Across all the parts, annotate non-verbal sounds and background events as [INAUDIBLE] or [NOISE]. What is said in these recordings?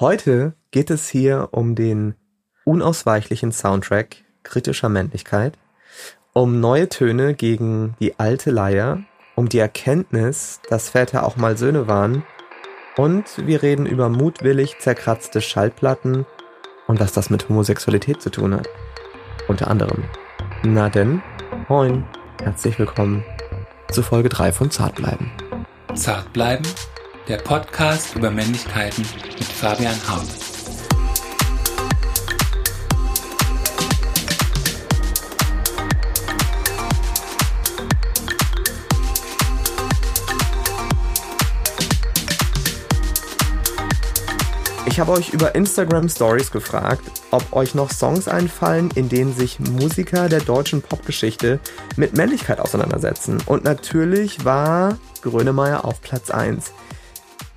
Heute geht es hier um den unausweichlichen Soundtrack kritischer Männlichkeit, um neue Töne gegen die alte Leier, um die Erkenntnis, dass Väter auch mal Söhne waren und wir reden über mutwillig zerkratzte Schallplatten und was das mit Homosexualität zu tun hat. Unter anderem. Na denn, moin, herzlich willkommen zu Folge 3 von Zartbleiben. Zartbleiben? Der Podcast über Männlichkeiten mit Fabian Haupt. Ich habe euch über Instagram Stories gefragt, ob euch noch Songs einfallen, in denen sich Musiker der deutschen Popgeschichte mit Männlichkeit auseinandersetzen. Und natürlich war Grönemeyer auf Platz 1.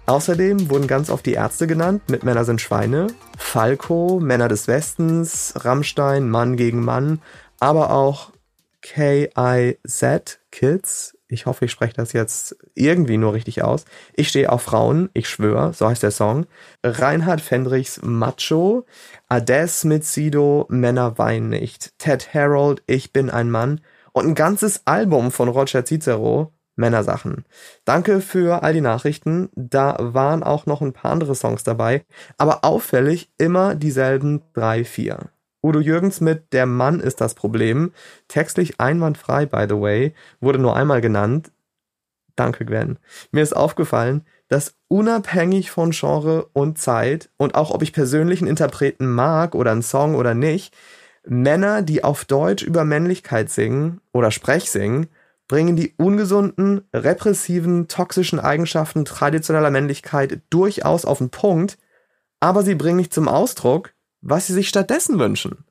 Außerdem wurden ganz oft die Ärzte genannt mit Männer sind Schweine, Falco, Männer des Westens, Rammstein, Mann gegen Mann, aber auch KIZ, Kids. Ich hoffe, ich spreche das jetzt irgendwie nur richtig aus. Ich stehe auf Frauen, ich schwöre, so heißt der Song. Reinhard Fendrichs Macho, Ades mit Sido, Männer weinen nicht. Ted Harold, Ich bin ein Mann. Und ein ganzes Album von Roger Cicero, Männersachen. Danke für all die Nachrichten. Da waren auch noch ein paar andere Songs dabei, aber auffällig immer dieselben drei, vier. Udo Jürgens mit Der Mann ist das Problem, textlich einwandfrei, by the way, wurde nur einmal genannt. Danke, Gwen. Mir ist aufgefallen, dass unabhängig von Genre und Zeit und auch ob ich persönlichen Interpreten mag oder einen Song oder nicht, Männer, die auf Deutsch über Männlichkeit singen oder Sprech singen, bringen die ungesunden, repressiven, toxischen Eigenschaften traditioneller Männlichkeit durchaus auf den Punkt, aber sie bringen nicht zum Ausdruck, was sie sich stattdessen wünschen.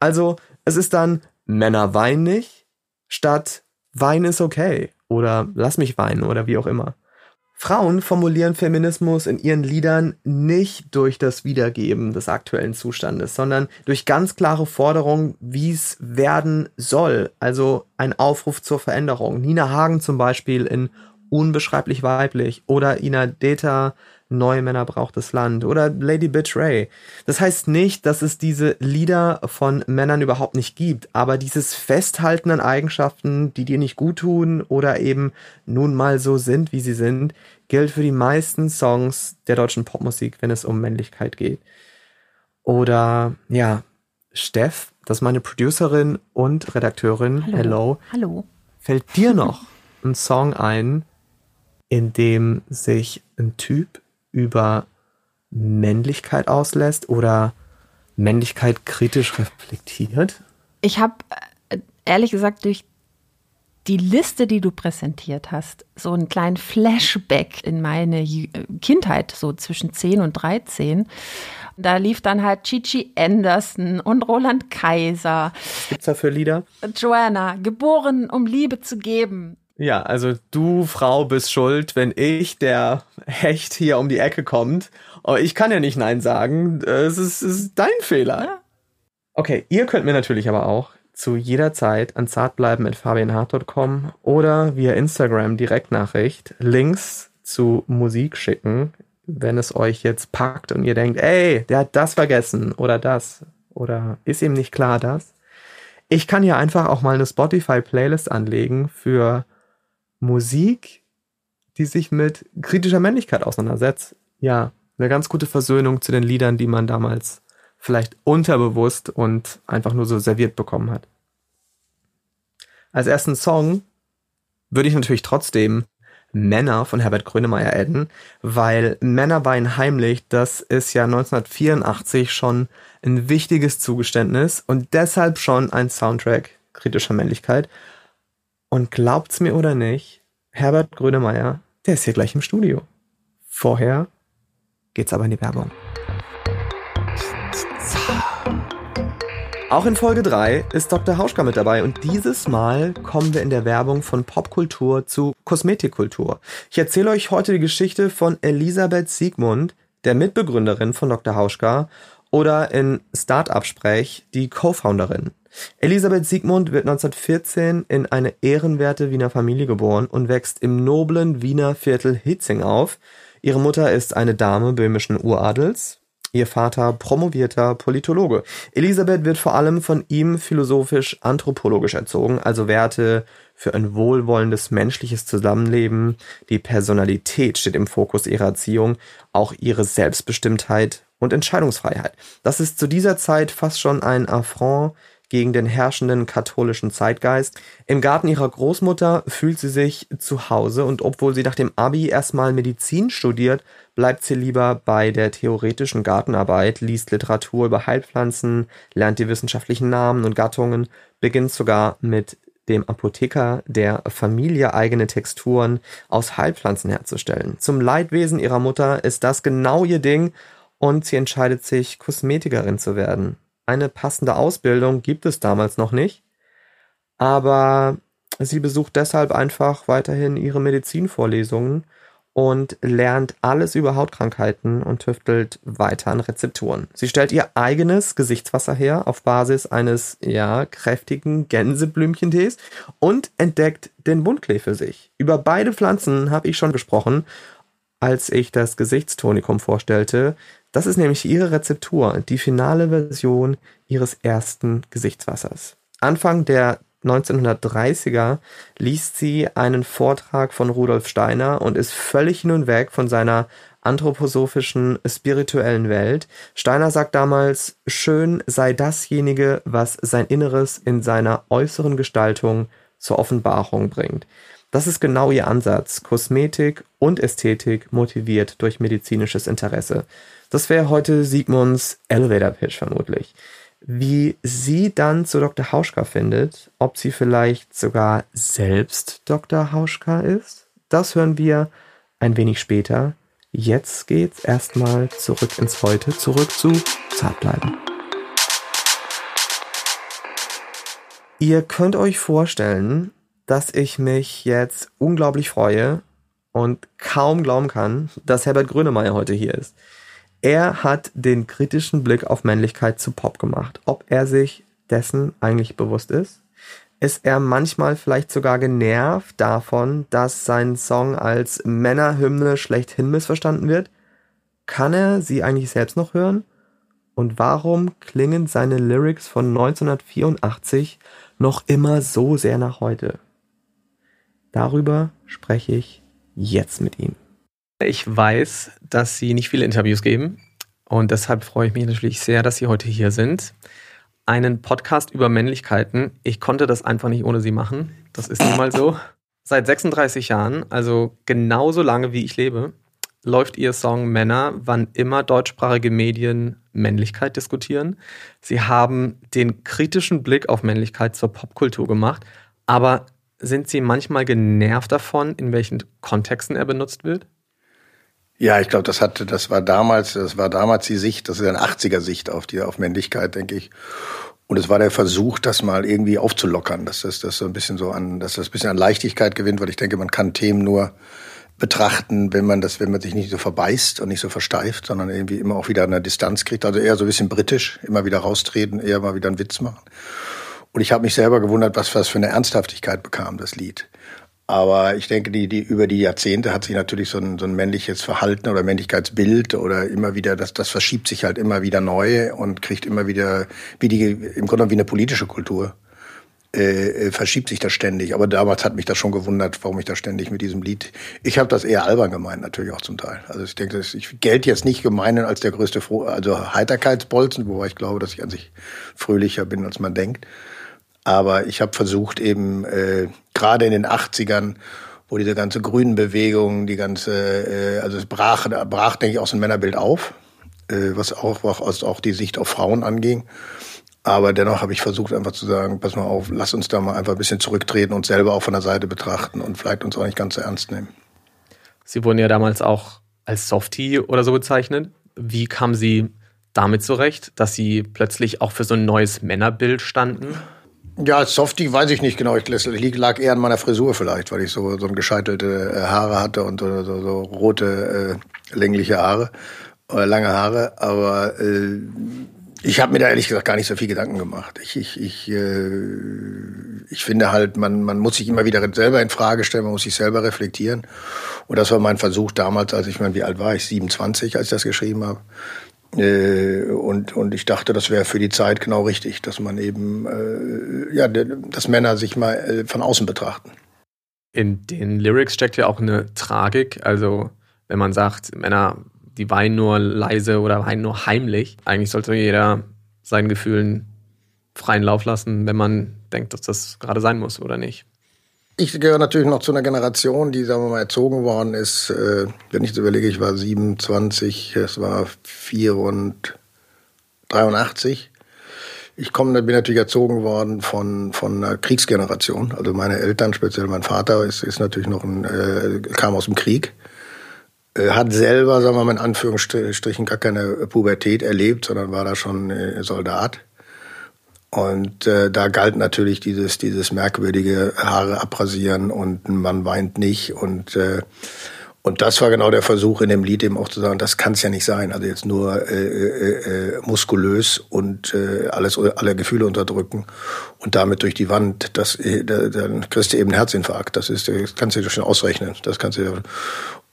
Also, es ist dann Männer weinen nicht, statt Wein ist okay oder lass mich weinen oder wie auch immer. Frauen formulieren Feminismus in ihren Liedern nicht durch das Wiedergeben des aktuellen Zustandes, sondern durch ganz klare Forderungen, wie es werden soll. Also ein Aufruf zur Veränderung. Nina Hagen zum Beispiel in Unbeschreiblich weiblich oder Ina Deta Neue Männer braucht das Land oder Lady Bitch Ray. Das heißt nicht, dass es diese Lieder von Männern überhaupt nicht gibt, aber dieses Festhalten an Eigenschaften, die dir nicht gut tun oder eben nun mal so sind, wie sie sind, gilt für die meisten Songs der deutschen Popmusik, wenn es um Männlichkeit geht. Oder ja, Steff, das ist meine Producerin und Redakteurin. Hallo. Hello. Hallo. Fällt dir noch ein Song ein, in dem sich ein Typ über Männlichkeit auslässt oder Männlichkeit kritisch reflektiert? Ich habe äh, ehrlich gesagt durch die Liste, die du präsentiert hast, so einen kleinen Flashback in meine Kindheit, so zwischen 10 und 13. Da lief dann halt Chichi Anderson und Roland Kaiser. Was gibt's da für Lieder? Joanna, geboren, um Liebe zu geben. Ja, also du Frau bist schuld, wenn ich, der Hecht, hier um die Ecke kommt. Aber ich kann ja nicht Nein sagen. Es ist, es ist dein Fehler. Ja. Okay, ihr könnt mir natürlich aber auch zu jeder Zeit an zartbleiben.fabianhart.com oder via Instagram Direktnachricht Links zu Musik schicken, wenn es euch jetzt packt und ihr denkt, ey, der hat das vergessen oder das oder ist ihm nicht klar das. Ich kann hier einfach auch mal eine Spotify-Playlist anlegen für Musik, die sich mit kritischer Männlichkeit auseinandersetzt. Ja, eine ganz gute Versöhnung zu den Liedern, die man damals vielleicht unterbewusst und einfach nur so serviert bekommen hat. Als ersten Song würde ich natürlich trotzdem Männer von Herbert Grönemeyer adden, weil Männer weinen heimlich, das ist ja 1984 schon ein wichtiges Zugeständnis und deshalb schon ein Soundtrack kritischer Männlichkeit. Und glaubt's mir oder nicht, Herbert Grönemeyer, der ist hier gleich im Studio. Vorher geht's aber in die Werbung. Auch in Folge 3 ist Dr. Hauschka mit dabei und dieses Mal kommen wir in der Werbung von Popkultur zu Kosmetikkultur. Ich erzähle euch heute die Geschichte von Elisabeth Siegmund, der Mitbegründerin von Dr. Hauschka oder in Startup-Sprech die Co-Founderin. Elisabeth Siegmund wird 1914 in eine ehrenwerte Wiener Familie geboren und wächst im noblen Wiener Viertel Hitzing auf. Ihre Mutter ist eine Dame böhmischen Uradels, ihr Vater promovierter Politologe. Elisabeth wird vor allem von ihm philosophisch-anthropologisch erzogen, also Werte für ein wohlwollendes menschliches Zusammenleben. Die Personalität steht im Fokus ihrer Erziehung, auch ihre Selbstbestimmtheit und Entscheidungsfreiheit. Das ist zu dieser Zeit fast schon ein Affront gegen den herrschenden katholischen Zeitgeist. Im Garten ihrer Großmutter fühlt sie sich zu Hause und obwohl sie nach dem Abi erstmal Medizin studiert, bleibt sie lieber bei der theoretischen Gartenarbeit, liest Literatur über Heilpflanzen, lernt die wissenschaftlichen Namen und Gattungen, beginnt sogar mit dem Apotheker der Familie eigene Texturen aus Heilpflanzen herzustellen. Zum Leidwesen ihrer Mutter ist das genau ihr Ding und sie entscheidet sich, Kosmetikerin zu werden eine passende Ausbildung gibt es damals noch nicht, aber sie besucht deshalb einfach weiterhin ihre Medizinvorlesungen und lernt alles über Hautkrankheiten und tüftelt weiter an Rezepturen. Sie stellt ihr eigenes Gesichtswasser her auf Basis eines, ja, kräftigen Gänseblümchentees und entdeckt den Buntklee für sich. Über beide Pflanzen habe ich schon gesprochen, als ich das Gesichtstonikum vorstellte. Das ist nämlich ihre Rezeptur, die finale Version ihres ersten Gesichtswassers. Anfang der 1930er liest sie einen Vortrag von Rudolf Steiner und ist völlig hin und weg von seiner anthroposophischen spirituellen Welt. Steiner sagt damals, schön sei dasjenige, was sein Inneres in seiner äußeren Gestaltung zur Offenbarung bringt. Das ist genau ihr Ansatz. Kosmetik und Ästhetik motiviert durch medizinisches Interesse. Das wäre heute Sigmunds Elevator Pitch vermutlich. Wie sie dann zu Dr. Hauschka findet, ob sie vielleicht sogar selbst Dr. Hauschka ist, das hören wir ein wenig später. Jetzt geht's erstmal zurück ins Heute, zurück zu Zartbleiben. Ihr könnt euch vorstellen, dass ich mich jetzt unglaublich freue und kaum glauben kann, dass Herbert Grönemeyer heute hier ist. Er hat den kritischen Blick auf Männlichkeit zu Pop gemacht. Ob er sich dessen eigentlich bewusst ist? Ist er manchmal vielleicht sogar genervt davon, dass sein Song als Männerhymne schlechthin missverstanden wird? Kann er sie eigentlich selbst noch hören? Und warum klingen seine Lyrics von 1984 noch immer so sehr nach heute? Darüber spreche ich jetzt mit ihm. Ich weiß, dass Sie nicht viele Interviews geben und deshalb freue ich mich natürlich sehr, dass Sie heute hier sind. Einen Podcast über Männlichkeiten. Ich konnte das einfach nicht ohne Sie machen. Das ist nun mal so. Seit 36 Jahren, also genauso lange wie ich lebe, läuft Ihr Song Männer, wann immer deutschsprachige Medien Männlichkeit diskutieren. Sie haben den kritischen Blick auf Männlichkeit zur Popkultur gemacht, aber sind Sie manchmal genervt davon, in welchen Kontexten er benutzt wird? Ja, ich glaube, das hatte, das war damals, das war damals die Sicht, das ist eine 80er Sicht auf die, auf Männlichkeit, denke ich. Und es war der Versuch, das mal irgendwie aufzulockern, dass das, das so ein bisschen so an, dass das ein bisschen an Leichtigkeit gewinnt, weil ich denke, man kann Themen nur betrachten, wenn man das, wenn man sich nicht so verbeißt und nicht so versteift, sondern irgendwie immer auch wieder eine Distanz kriegt. Also eher so ein bisschen britisch, immer wieder raustreten, eher mal wieder einen Witz machen. Und ich habe mich selber gewundert, was was für eine Ernsthaftigkeit bekam das Lied. Aber ich denke, die, die, über die Jahrzehnte hat sich natürlich so ein, so ein männliches Verhalten oder Männlichkeitsbild oder immer wieder, das, das verschiebt sich halt immer wieder neu und kriegt immer wieder, wie die, im Grunde wie eine politische Kultur, äh, äh, verschiebt sich das ständig. Aber damals hat mich das schon gewundert, warum ich da ständig mit diesem Lied. Ich habe das eher albern gemeint, natürlich auch zum Teil. Also ich denke, ich gelte jetzt nicht gemeinen als der größte, Fro also Heiterkeitsbolzen, wobei ich glaube, dass ich an sich fröhlicher bin, als man denkt. Aber ich habe versucht eben äh, gerade in den 80ern, wo diese ganze grünen Bewegung, die ganze, äh, also es brach, brach, denke ich, auch so ein Männerbild auf, äh, was auch, was auch die Sicht auf Frauen anging. Aber dennoch habe ich versucht, einfach zu sagen, pass mal auf, lass uns da mal einfach ein bisschen zurücktreten und selber auch von der Seite betrachten und vielleicht uns auch nicht ganz so ernst nehmen. Sie wurden ja damals auch als Softie oder so bezeichnet. Wie kamen Sie damit zurecht, dass Sie plötzlich auch für so ein neues Männerbild standen? Ja, Softie weiß ich nicht genau. Ich lag eher an meiner Frisur vielleicht, weil ich so, so ein gescheitelte äh, Haare hatte und so, so, so rote, äh, längliche Haare, oder lange Haare. Aber äh, Ich habe mir da ehrlich gesagt gar nicht so viel Gedanken gemacht. Ich, ich, ich, äh, ich finde halt, man, man muss sich immer wieder selber in Frage stellen, man muss sich selber reflektieren. Und das war mein Versuch damals, als ich meine, wie alt war ich? 27, als ich das geschrieben habe. Äh, und, und ich dachte, das wäre für die Zeit genau richtig, dass man eben, äh, ja, dass Männer sich mal äh, von außen betrachten. In den Lyrics steckt ja auch eine Tragik. Also, wenn man sagt, Männer die weinen nur leise oder weinen nur heimlich. Eigentlich sollte jeder seinen Gefühlen freien Lauf lassen, wenn man denkt, dass das gerade sein muss oder nicht. Ich gehöre natürlich noch zu einer Generation, die, sagen wir mal, erzogen worden ist. Äh, wenn ich so überlege, ich war 27, es war 4 und 83. Ich komme, bin natürlich erzogen worden von, von einer Kriegsgeneration. Also meine Eltern, speziell mein Vater, ist, ist natürlich noch ein, äh, kam aus dem Krieg. Äh, hat selber, sagen wir mal in Anführungsstrichen, gar keine Pubertät erlebt, sondern war da schon äh, Soldat. Und äh, da galt natürlich dieses, dieses merkwürdige Haare abrasieren und man weint nicht. Und, äh, und das war genau der Versuch in dem Lied eben auch zu sagen, das kann es ja nicht sein. Also jetzt nur äh, äh, äh, muskulös und äh, alles, alle Gefühle unterdrücken und damit durch die Wand. Das, äh, dann kriegst du eben einen Herzinfarkt. Das, ist, das kannst du dir schon ausrechnen. Das kannst du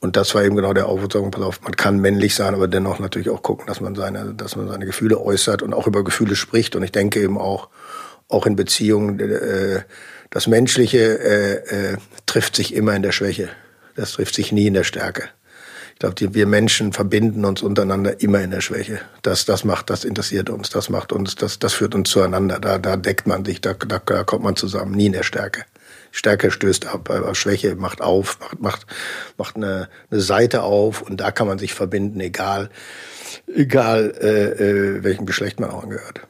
und das war eben genau der Aufforderung, pass auf, man kann männlich sein, aber dennoch natürlich auch gucken, dass man seine, dass man seine Gefühle äußert und auch über Gefühle spricht. Und ich denke eben auch, auch in Beziehungen, äh, das Menschliche äh, äh, trifft sich immer in der Schwäche. Das trifft sich nie in der Stärke. Ich glaube, wir Menschen verbinden uns untereinander immer in der Schwäche. Das, das macht, das interessiert uns, das macht uns, das, das führt uns zueinander. Da, da deckt man sich, da, da, da kommt man zusammen, nie in der Stärke. Stärke stößt ab, aber Schwäche macht auf, macht, macht, macht eine, eine Seite auf und da kann man sich verbinden, egal, egal äh, äh, welchem Geschlecht man auch angehört.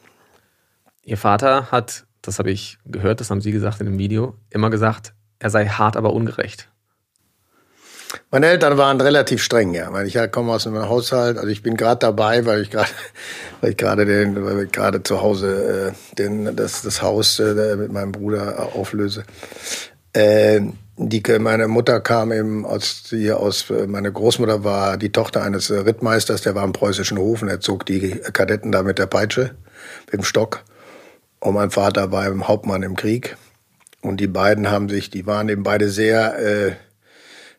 Ihr Vater hat, das habe ich gehört, das haben Sie gesagt in dem Video, immer gesagt, er sei hart, aber ungerecht. Meine Eltern waren relativ streng, ja. Ich komme aus einem Haushalt, also ich bin gerade dabei, weil ich gerade, [LAUGHS] weil ich gerade den, weil ich gerade zu Hause äh, den, das, das Haus äh, mit meinem Bruder auflöse. Äh, die, meine Mutter kam eben aus, hier aus, meine Großmutter war die Tochter eines Rittmeisters, der war im preußischen Hof und er zog die Kadetten da mit der Peitsche, mit dem Stock. Und mein Vater war im Hauptmann im Krieg. Und die beiden haben sich, die waren eben beide sehr, äh,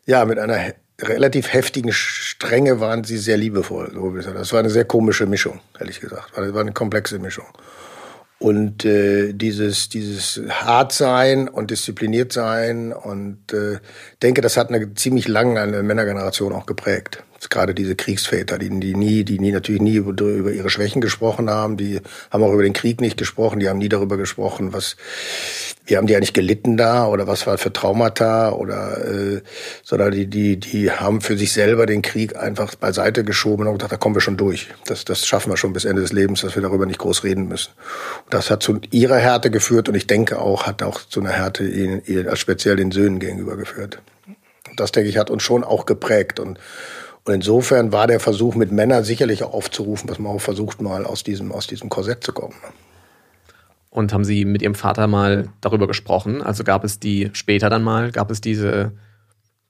ja, mit einer relativ heftigen Strenge waren sie sehr liebevoll. Das war eine sehr komische Mischung, ehrlich gesagt. Das war eine komplexe Mischung. Und äh, dieses, dieses Hartsein und diszipliniert sein und äh, denke, das hat eine ziemlich lange eine Männergeneration auch geprägt gerade diese Kriegsväter, die, die nie, die nie natürlich nie über, über ihre Schwächen gesprochen haben, die haben auch über den Krieg nicht gesprochen, die haben nie darüber gesprochen, was wie haben die eigentlich gelitten da oder was war für Traumata oder äh, sondern die die die haben für sich selber den Krieg einfach beiseite geschoben und gesagt, da kommen wir schon durch. Das das schaffen wir schon bis Ende des Lebens, dass wir darüber nicht groß reden müssen. Und das hat zu ihrer Härte geführt und ich denke auch hat auch zu einer Härte in, in, speziell den Söhnen gegenüber geführt. Und das denke ich hat uns schon auch geprägt und und insofern war der Versuch mit Männern sicherlich aufzurufen, dass man auch versucht, mal aus diesem, aus diesem Korsett zu kommen. Und haben Sie mit Ihrem Vater mal darüber gesprochen? Also gab es die später dann mal, gab es diese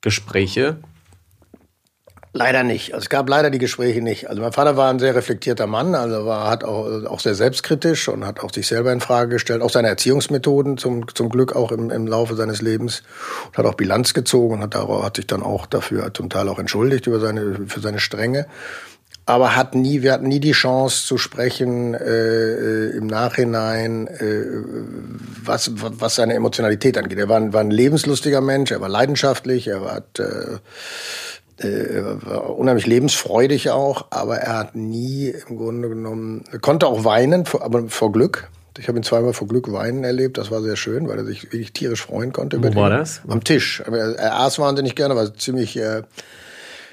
Gespräche? Leider nicht. Also es gab leider die Gespräche nicht. Also mein Vater war ein sehr reflektierter Mann, also war hat auch, auch sehr selbstkritisch und hat auch sich selber in Frage gestellt, auch seine Erziehungsmethoden zum, zum Glück auch im, im Laufe seines Lebens und hat auch Bilanz gezogen und hat, hat sich dann auch dafür zum Teil auch entschuldigt über seine für seine Strenge aber hat nie, wir hatten nie die Chance zu sprechen äh, äh im Nachhinein, äh, was, was seine Emotionalität angeht. Er war ein, war ein lebenslustiger Mensch, er war leidenschaftlich, er hat, äh, äh, war unheimlich lebensfreudig auch, aber er hat nie im Grunde genommen, er konnte auch weinen, aber vor Glück. Ich habe ihn zweimal vor Glück weinen erlebt, das war sehr schön, weil er sich wirklich tierisch freuen konnte. Wo war das? Am Tisch. Er, er aß wahnsinnig gerne, war ziemlich, äh,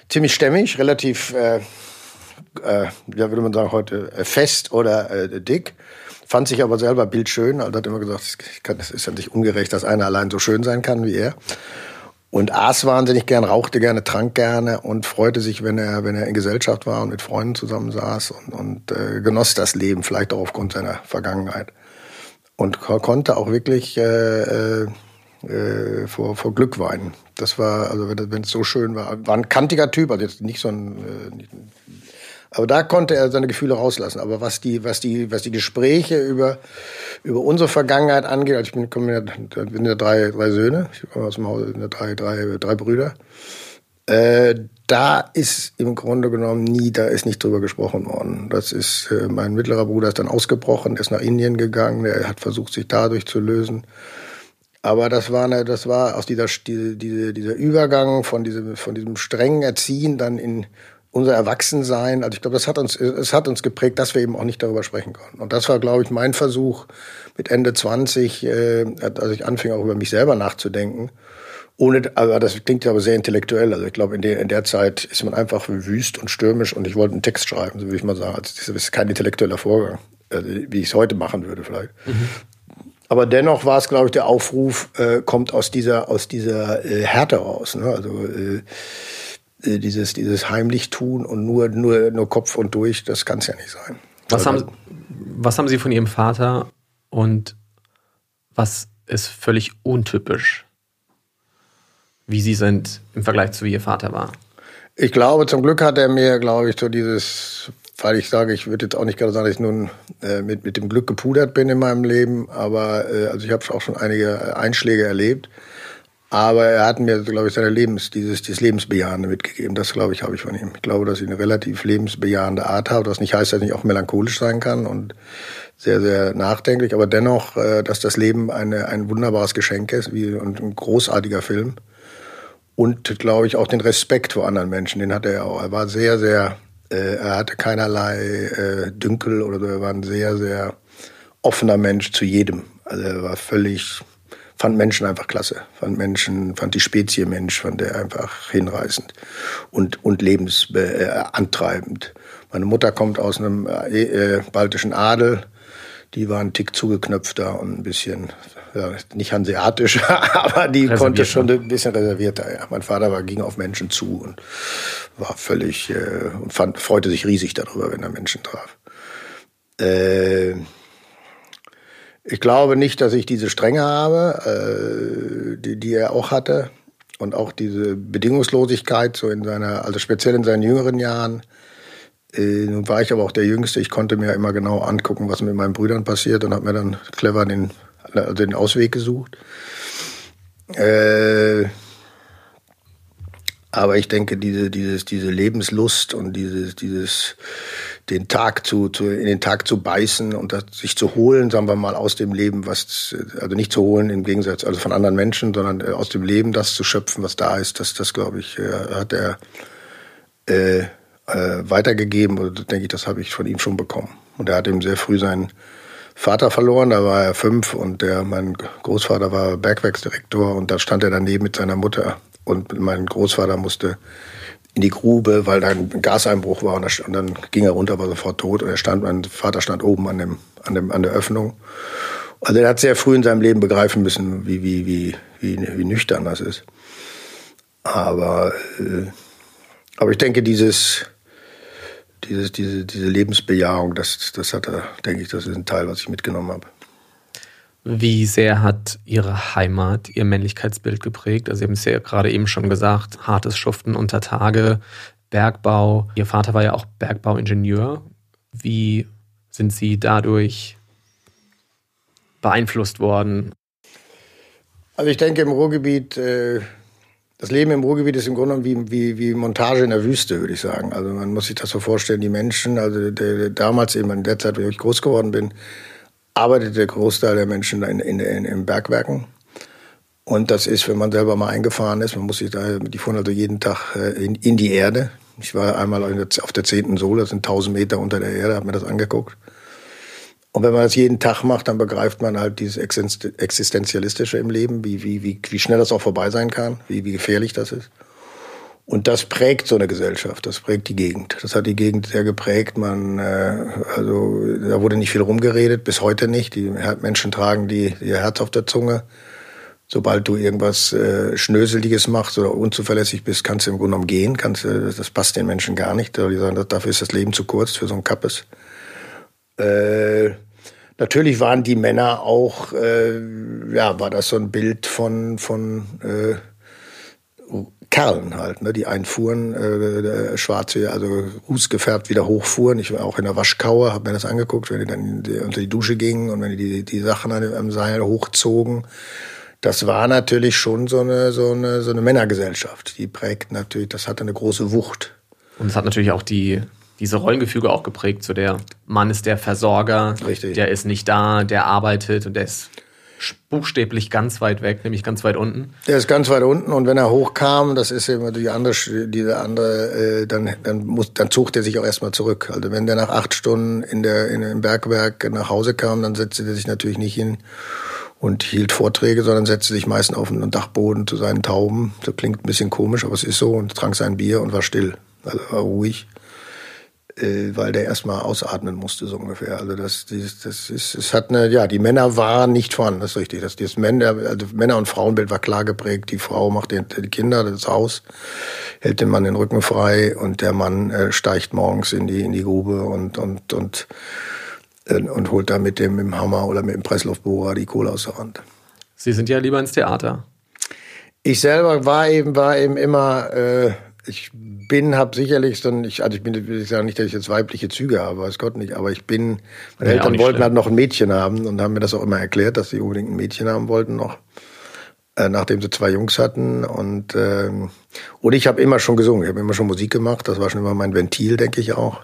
ziemlich stämmig, relativ, äh, äh, ja, würde man sagen heute, äh, fest oder äh, dick. Fand sich aber selber bildschön, also hat immer gesagt, es ist ja nicht ungerecht, dass einer allein so schön sein kann wie er und aß wahnsinnig gern, rauchte gerne, trank gerne und freute sich, wenn er, wenn er in Gesellschaft war und mit Freunden zusammensaß und, und äh, genoss das Leben, vielleicht auch aufgrund seiner Vergangenheit. Und konnte auch wirklich äh, äh, vor, vor Glück weinen. Das war, also wenn, wenn es so schön war, war ein kantiger Typ, also jetzt nicht so ein, äh, Aber da konnte er seine Gefühle rauslassen. Aber was die, was die, was die Gespräche über, über unsere Vergangenheit angeht, also ich bin, komme ja, bin ja drei, drei Söhne, ich komme aus dem Haus, drei, drei, drei Brüder. Äh, da ist im Grunde genommen nie, da ist nicht drüber gesprochen worden. Das ist, äh, mein mittlerer Bruder ist dann ausgebrochen, ist nach Indien gegangen, der hat versucht, sich dadurch zu lösen. Aber das war, eine, das war aus dieser, diese, diese, dieser Übergang von diesem, von diesem strengen Erziehen dann in unser Erwachsensein. Also ich glaube, das hat uns, es hat uns geprägt, dass wir eben auch nicht darüber sprechen konnten. Und das war, glaube ich, mein Versuch mit Ende 20, äh, als ich anfing, auch über mich selber nachzudenken ohne, aber das klingt aber sehr intellektuell. Also ich glaube, in der, in der Zeit ist man einfach wüst und stürmisch und ich wollte einen Text schreiben, so würde ich mal sagen. Also das ist kein intellektueller Vorgang, also wie ich es heute machen würde vielleicht. Mhm. Aber dennoch war es, glaube ich, der Aufruf äh, kommt aus dieser aus dieser äh, Härte raus. Ne? Also äh, dieses dieses heimlich tun und nur nur nur Kopf und durch, das kann es ja nicht sein. Was haben was haben Sie von Ihrem Vater und was ist völlig untypisch wie sie sind im Vergleich zu wie ihr Vater war? Ich glaube, zum Glück hat er mir, glaube ich, so dieses, weil ich sage, ich würde jetzt auch nicht gerade sagen, dass ich nun äh, mit, mit dem Glück gepudert bin in meinem Leben, aber äh, also ich habe auch schon einige Einschläge erlebt. Aber er hat mir, glaube ich, seine Lebens, dieses, dieses Lebensbejahende mitgegeben. Das, glaube ich, habe ich von ihm. Ich glaube, dass ich eine relativ lebensbejahende Art habe, was nicht heißt, dass ich auch melancholisch sein kann und sehr, sehr nachdenklich, aber dennoch, äh, dass das Leben eine, ein wunderbares Geschenk ist wie, und ein großartiger Film und, glaube ich, auch den Respekt vor anderen Menschen. Den hatte er auch. Er war sehr, sehr, äh, er hatte keinerlei äh, Dünkel oder so. Er war ein sehr, sehr offener Mensch zu jedem. Also er war völlig, fand Menschen einfach klasse. Fand Menschen, fand die Spezie Mensch, fand er einfach hinreißend und, und lebensantreibend. Meine Mutter kommt aus einem äh, äh, baltischen Adel. Die war ein Tick zugeknöpfter und ein bisschen ja, nicht hanseatisch, [LAUGHS] aber die konnte schon ein bisschen reservierter. Ja. Mein Vater war, ging auf Menschen zu und war völlig äh, und fand, freute sich riesig darüber, wenn er Menschen traf. Äh, ich glaube nicht, dass ich diese Strenge habe, äh, die, die er auch hatte und auch diese Bedingungslosigkeit so in seiner, also speziell in seinen jüngeren Jahren. Äh, nun war ich aber auch der Jüngste. Ich konnte mir immer genau angucken, was mit meinen Brüdern passiert und habe mir dann clever den also den Ausweg gesucht. Äh, aber ich denke, diese, dieses, diese Lebenslust und dieses, dieses, den Tag zu, zu, in den Tag zu beißen und das, sich zu holen, sagen wir mal, aus dem Leben, was, also nicht zu holen im Gegensatz, also von anderen Menschen, sondern äh, aus dem Leben das zu schöpfen, was da ist, das, das glaube ich, äh, hat er äh, äh, weitergegeben oder denke ich, das habe ich von ihm schon bekommen. Und er hat eben sehr früh seinen Vater verloren, da war er fünf und der, mein Großvater war Bergwerksdirektor und da stand er daneben mit seiner Mutter. Und mein Großvater musste in die Grube, weil da ein Gaseinbruch war und, dann ging er runter, war sofort tot und er stand, mein Vater stand oben an, dem, an, dem, an der Öffnung. Also er hat sehr früh in seinem Leben begreifen müssen, wie, wie, wie, wie, wie nüchtern das ist. Aber, äh, aber ich denke, dieses, diese, diese, diese Lebensbejahung, das, das hat er, denke ich, das ist ein Teil, was ich mitgenommen habe. Wie sehr hat Ihre Heimat Ihr Männlichkeitsbild geprägt? Also Sie haben es ja gerade eben schon gesagt, hartes Schuften unter Tage, Bergbau. Ihr Vater war ja auch Bergbauingenieur. Wie sind Sie dadurch beeinflusst worden? Also ich denke, im Ruhrgebiet äh, das Leben im Ruhrgebiet ist im Grunde wie, wie, wie Montage in der Wüste, würde ich sagen. Also man muss sich das so vorstellen, die Menschen, also der, der, damals eben in der Zeit, wo ich groß geworden bin, arbeitet der Großteil der Menschen in, in, in, in Bergwerken. Und das ist, wenn man selber mal eingefahren ist, man muss sich da, die fuhren also jeden Tag äh, in, in die Erde. Ich war einmal auf der zehnten Sohle, das sind 1000 Meter unter der Erde, habe mir das angeguckt. Und wenn man das jeden Tag macht, dann begreift man halt dieses Existenzialistische im Leben, wie, wie, wie, wie schnell das auch vorbei sein kann, wie, wie gefährlich das ist. Und das prägt so eine Gesellschaft, das prägt die Gegend. Das hat die Gegend sehr geprägt. Man, äh, also da wurde nicht viel rumgeredet, bis heute nicht. Die Menschen tragen die, ihr Herz auf der Zunge. Sobald du irgendwas äh, Schnöseliges machst oder unzuverlässig bist, kannst du im Grunde genommen gehen. Kannst, das passt den Menschen gar nicht. Die sagen, dafür ist das Leben zu kurz für so ein Kappes. Äh, natürlich waren die Männer auch, äh, ja, war das so ein Bild von, von äh, Kerlen halt, ne, die einfuhren, äh, schwarze, also rußgefärbt wieder hochfuhren. Ich war auch in der Waschkaue, habe mir das angeguckt, wenn die dann unter die Dusche gingen und wenn die die, die Sachen am Seil hochzogen. Das war natürlich schon so eine, so eine, so eine Männergesellschaft. Die prägt natürlich, das hatte eine große Wucht. Und es hat natürlich auch die, diese Rollengefüge auch geprägt. So der Mann ist der Versorger, Richtig. der ist nicht da, der arbeitet und der ist buchstäblich ganz weit weg, nämlich ganz weit unten. Der ist ganz weit unten und wenn er hochkam, das ist immer die andere, diese andere, äh, dann, dann muss, dann zog der sich auch erstmal zurück. Also wenn der nach acht Stunden in der, in, im Bergwerk nach Hause kam, dann setzte er sich natürlich nicht hin und hielt Vorträge, sondern setzte sich meistens auf den Dachboden zu seinen Tauben. Das klingt ein bisschen komisch, aber es ist so und trank sein Bier und war still. Also war ruhig weil der erstmal ausatmen musste, so ungefähr. Also das, das, das ist, es hat eine, ja, die Männer waren nicht vorhanden, das ist richtig. Das, das Männer, also Männer- und Frauenbild war klar geprägt. Die Frau macht die, die Kinder, das Haus, hält dem Mann den Rücken frei und der Mann äh, steigt morgens in die, in die Grube und, und, und, äh, und holt da mit dem, mit dem Hammer oder mit dem Pressluftbohrer die Kohle aus der Wand. Sie sind ja lieber ins Theater. Ich selber war eben, war eben immer, äh, ich bin, habe sicherlich so ein, ich, also ich bin, will ich sagen nicht, dass ich jetzt weibliche Züge habe, weiß Gott nicht, aber ich bin, meine auch Eltern wollten schlimm. halt noch ein Mädchen haben und haben mir das auch immer erklärt, dass sie unbedingt ein Mädchen haben wollten noch, äh, nachdem sie zwei Jungs hatten und ähm, und ich habe immer schon gesungen, ich habe immer schon Musik gemacht, das war schon immer mein Ventil, denke ich auch.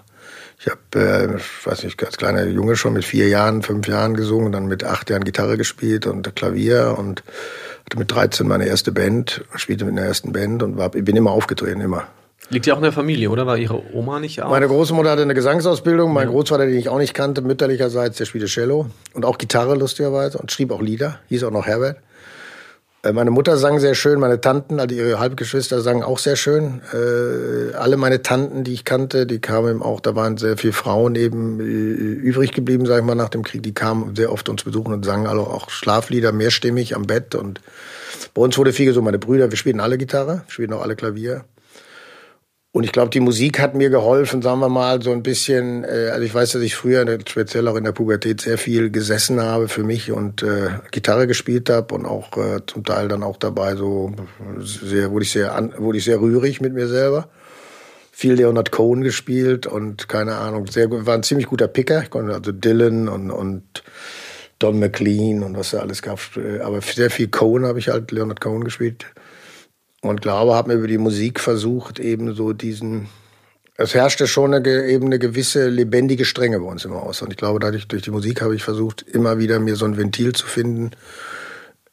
Ich habe, äh, ich weiß nicht, als kleiner Junge schon mit vier Jahren, fünf Jahren gesungen, dann mit acht Jahren Gitarre gespielt und Klavier und hatte mit 13 meine erste Band, spielte mit einer ersten Band und war, bin immer aufgetreten, immer. Liegt ja auch in der Familie, oder? War Ihre Oma nicht auch? Meine Großmutter hatte eine Gesangsausbildung, mein Großvater, den ich auch nicht kannte, mütterlicherseits, der spielte Cello und auch Gitarre lustigerweise und schrieb auch Lieder, hieß auch noch Herbert. Äh, Meine Mutter sang sehr schön, meine Tanten, also ihre Halbgeschwister sangen auch sehr schön. Äh, alle meine Tanten, die ich kannte, die kamen eben auch, da waren sehr viele Frauen eben äh, übrig geblieben, sag ich mal, nach dem Krieg. Die kamen sehr oft uns besuchen und sangen alle auch Schlaflieder, mehrstimmig am Bett. Und bei uns wurde viel gesungen. Meine Brüder, wir spielten alle Gitarre, spielten auch alle Klavier. Und ich glaube, die Musik hat mir geholfen, sagen wir mal, so ein bisschen, äh, also ich weiß, dass ich früher, speziell auch in der Pubertät, sehr viel gesessen habe für mich und äh, Gitarre gespielt habe und auch äh, zum Teil dann auch dabei so sehr, wurde ich sehr, an, wurde ich sehr rührig mit mir selber. Viel Leonard Cohen gespielt und keine Ahnung, sehr gut, war ein ziemlich guter Picker. Ich konnte also Dylan und, und Don McLean und was da alles gab. Äh, Aber sehr viel Cohen habe ich halt, Leonard Cohen gespielt und glaube, habe mir über die Musik versucht, eben so diesen. Es herrschte schon eine, eben eine gewisse lebendige Strenge bei uns im Haus. Und ich glaube, dadurch, durch die Musik habe ich versucht, immer wieder mir so ein Ventil zu finden,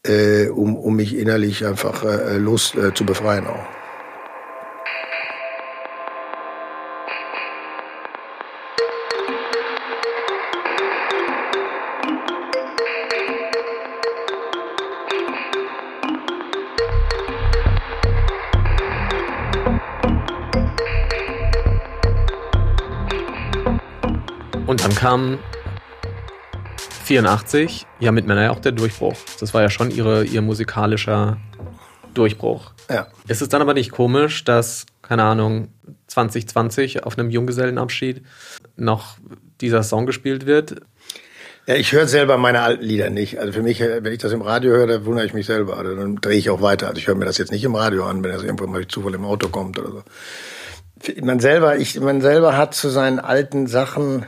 äh, um, um mich innerlich einfach äh, los äh, zu befreien auch. Und dann kam 84, ja mit Männer ja auch der Durchbruch. Das war ja schon ihre, ihr musikalischer Durchbruch. Ja. Ist es dann aber nicht komisch, dass, keine Ahnung, 2020 auf einem Junggesellenabschied noch dieser Song gespielt wird? Ja, ich höre selber meine alten Lieder nicht. Also für mich, wenn ich das im Radio höre, dann wundere ich mich selber. Also dann drehe ich auch weiter. Also ich höre mir das jetzt nicht im Radio an, wenn das irgendwann mal durch Zufall im Auto kommt oder so. Man selber, ich, man selber hat zu seinen alten Sachen,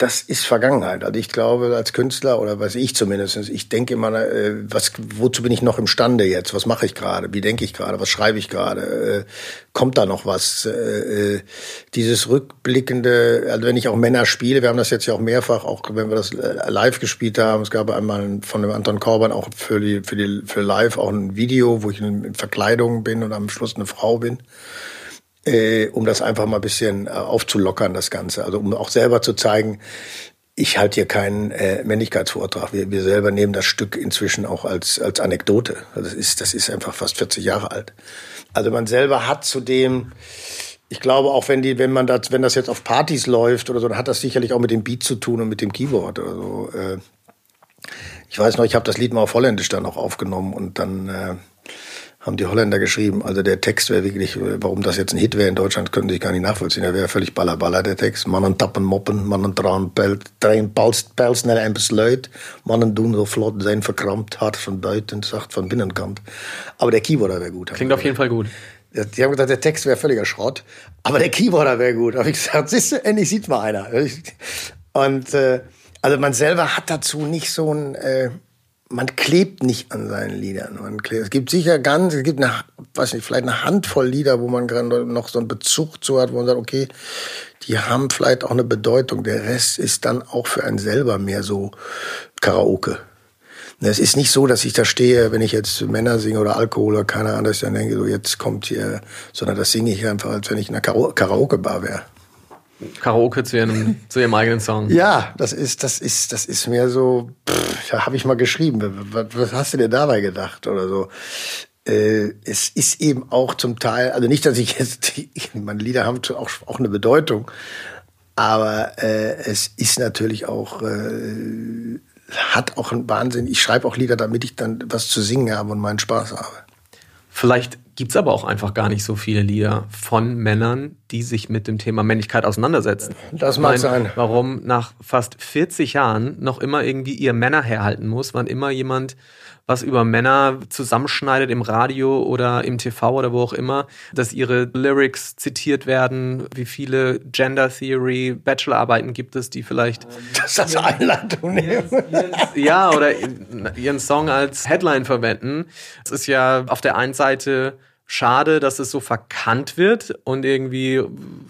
das ist Vergangenheit. Also ich glaube, als Künstler oder weiß ich zumindest, ich denke immer, äh, was, wozu bin ich noch imstande jetzt? Was mache ich gerade? Wie denke ich gerade? Was schreibe ich gerade? Äh, kommt da noch was? Äh, äh, dieses rückblickende, also wenn ich auch Männer spiele, wir haben das jetzt ja auch mehrfach, auch wenn wir das live gespielt haben, es gab einmal von dem Anton Korban auch für die, für die, für live auch ein Video, wo ich in Verkleidung bin und am Schluss eine Frau bin äh, um das einfach mal ein bisschen äh, aufzulockern, das Ganze. Also um auch selber zu zeigen, ich halte hier keinen äh, Männlichkeitsvortrag. Wir, wir selber nehmen das Stück inzwischen auch als, als Anekdote. Also das ist, das ist einfach fast 40 Jahre alt. Also man selber hat zudem, ich glaube auch, wenn die, wenn man das, wenn das jetzt auf Partys läuft oder so, dann hat das sicherlich auch mit dem Beat zu tun und mit dem Keyboard oder so. Äh, ich weiß noch, ich habe das Lied mal auf Holländisch dann auch aufgenommen und dann äh, haben die Holländer geschrieben. Also der Text wäre wirklich, warum das jetzt ein Hit wäre in Deutschland, können sich gar nicht nachvollziehen. Der wäre völlig ballerballer, der Text. Mannen tappen moppen, mannen trauen drehen pijlsnel en besluit. Mannen doen so flott, zijn verkrampt, hart von buiten, zacht von binnenkant. Aber der Keyboarder wäre gut. Klingt auf jeden Fall gut. Die haben gesagt, der Text wäre völliger Schrott, aber der Keyboarder wäre gut. Da habe ich gesagt, siehst du, endlich sieht mal einer. Und äh, also man selber hat dazu nicht so ein... Äh, man klebt nicht an seinen Liedern. Man klebt. Es gibt sicher ganz, es gibt eine, weiß nicht, vielleicht eine Handvoll Lieder, wo man gerade noch so einen Bezug zu hat, wo man sagt, okay, die haben vielleicht auch eine Bedeutung. Der Rest ist dann auch für einen selber mehr so Karaoke. Es ist nicht so, dass ich da stehe, wenn ich jetzt Männer singe oder Alkohol oder keine Ahnung, dass ich dann denke, so jetzt kommt hier, sondern das singe ich einfach, als wenn ich in einer Karaoke-Bar wäre. Karaoke zu ihrem, zu ihrem eigenen Song. Ja, das ist, das ist, das ist mehr so, pff, da habe ich mal geschrieben. Was, was hast du dir dabei gedacht oder so? Äh, es ist eben auch zum Teil, also nicht, dass ich jetzt, [LAUGHS] meine Lieder haben auch, auch eine Bedeutung, aber äh, es ist natürlich auch, äh, hat auch einen Wahnsinn. Ich schreibe auch Lieder, damit ich dann was zu singen habe und meinen Spaß habe. Vielleicht gibt es aber auch einfach gar nicht so viele Lieder von Männern, die sich mit dem Thema Männlichkeit auseinandersetzen. Das mag meine, sein. Warum nach fast 40 Jahren noch immer irgendwie ihr Männer herhalten muss, wann immer jemand was über Männer zusammenschneidet im Radio oder im TV oder wo auch immer, dass ihre Lyrics zitiert werden, wie viele Gender Theory Bachelorarbeiten gibt es, die vielleicht das als Einleitung nehmen. ja, oder ihren Song als Headline verwenden. Es ist ja auf der einen Seite schade, dass es so verkannt wird und irgendwie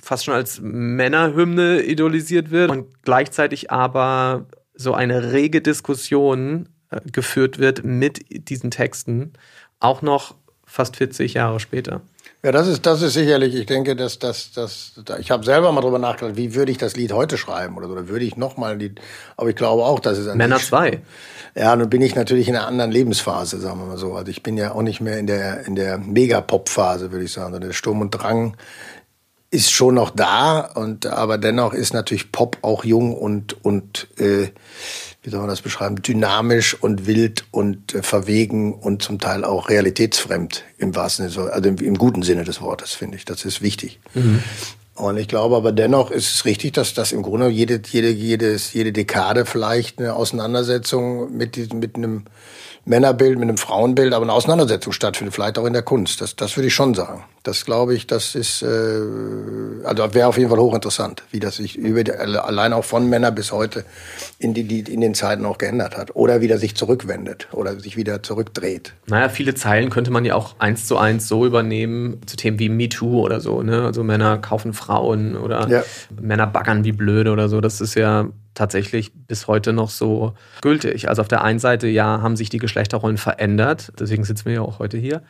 fast schon als Männerhymne idolisiert wird und gleichzeitig aber so eine rege Diskussion äh, geführt wird mit diesen Texten, auch noch fast 40 Jahre später. Ja, das ist, das ist sicherlich, ich denke, dass das, das, ich habe selber mal drüber nachgedacht, wie würde ich das Lied heute schreiben oder, oder würde ich nochmal ein Lied, aber ich glaube auch, dass es an Männer 2. Ja, nun bin ich natürlich in einer anderen Lebensphase, sagen wir mal so. Also ich bin ja auch nicht mehr in der, in der Megapop-Phase, würde ich sagen. Der Sturm und Drang ist schon noch da und, aber dennoch ist natürlich Pop auch jung und, und, äh, wie soll man das beschreiben, dynamisch und wild und äh, verwegen und zum Teil auch realitätsfremd im wahrsten Sinne, also im, im guten Sinne des Wortes, finde ich. Das ist wichtig. Mhm. Und ich glaube aber dennoch ist es richtig, dass das im Grunde jede, jede, jedes, jede Dekade vielleicht eine Auseinandersetzung mit, mit einem Männerbild, mit einem Frauenbild, aber eine Auseinandersetzung stattfindet, vielleicht auch in der Kunst. Das, das würde ich schon sagen. Das glaube ich, das ist, äh, also wäre auf jeden Fall hochinteressant, wie das sich über die, allein auch von Männern bis heute in, die, die, in den Zeiten auch geändert hat. Oder wieder sich zurückwendet oder sich wieder zurückdreht. Naja, viele Zeilen könnte man ja auch eins zu eins so übernehmen, zu Themen wie MeToo oder so, ne? Also Männer kaufen Frauen oder ja. Männer baggern wie blöde oder so. Das ist ja tatsächlich bis heute noch so gültig. Also auf der einen Seite, ja, haben sich die Geschlechterrollen verändert, deswegen sitzen wir ja auch heute hier.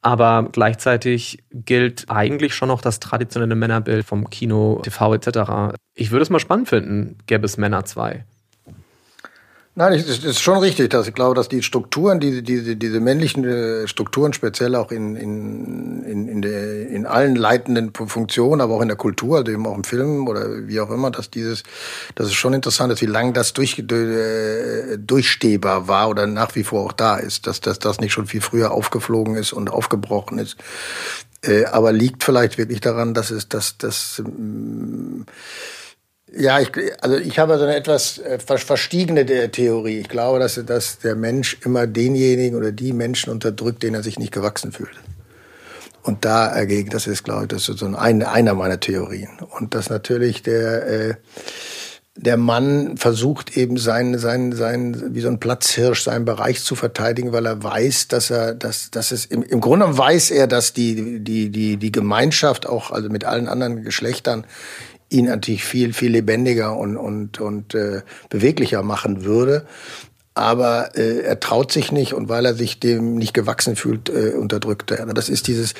Aber gleichzeitig gilt eigentlich schon noch das traditionelle Männerbild vom Kino, TV etc. Ich würde es mal spannend finden, gäbe es Männer 2. Nein, es ist schon richtig, dass ich glaube, dass die Strukturen, diese, diese, diese männlichen äh, Strukturen, speziell auch in, in, in, in, der, in allen leitenden Funktionen, aber auch in der Kultur, also eben auch im Film oder wie auch immer, dass dieses, dass es schon interessant ist, wie lange das durch, äh, durchstehbar war oder nach wie vor auch da ist, dass, dass das nicht schon viel früher aufgeflogen ist und aufgebrochen ist. Äh, aber liegt vielleicht wirklich daran, dass es, dass, dass, ähm, ja, ich, also ich habe so eine etwas äh, verstiegene Theorie. Ich glaube, dass, dass der Mensch immer denjenigen oder die Menschen unterdrückt, denen er sich nicht gewachsen fühlt. Und dagegen, das ist, glaube ich, das ist so ein, einer meiner Theorien. Und dass natürlich der, äh, der Mann versucht eben sein, sein, sein, wie so ein Platzhirsch, seinen Bereich zu verteidigen, weil er weiß, dass er, dass, dass es, im, im Grunde weiß er, dass die, die, die, die Gemeinschaft auch, also mit allen anderen Geschlechtern, ihn natürlich viel, viel lebendiger und, und, und äh, beweglicher machen würde. Aber äh, er traut sich nicht und weil er sich dem nicht gewachsen fühlt, äh, unterdrückt er. Das ist dieses,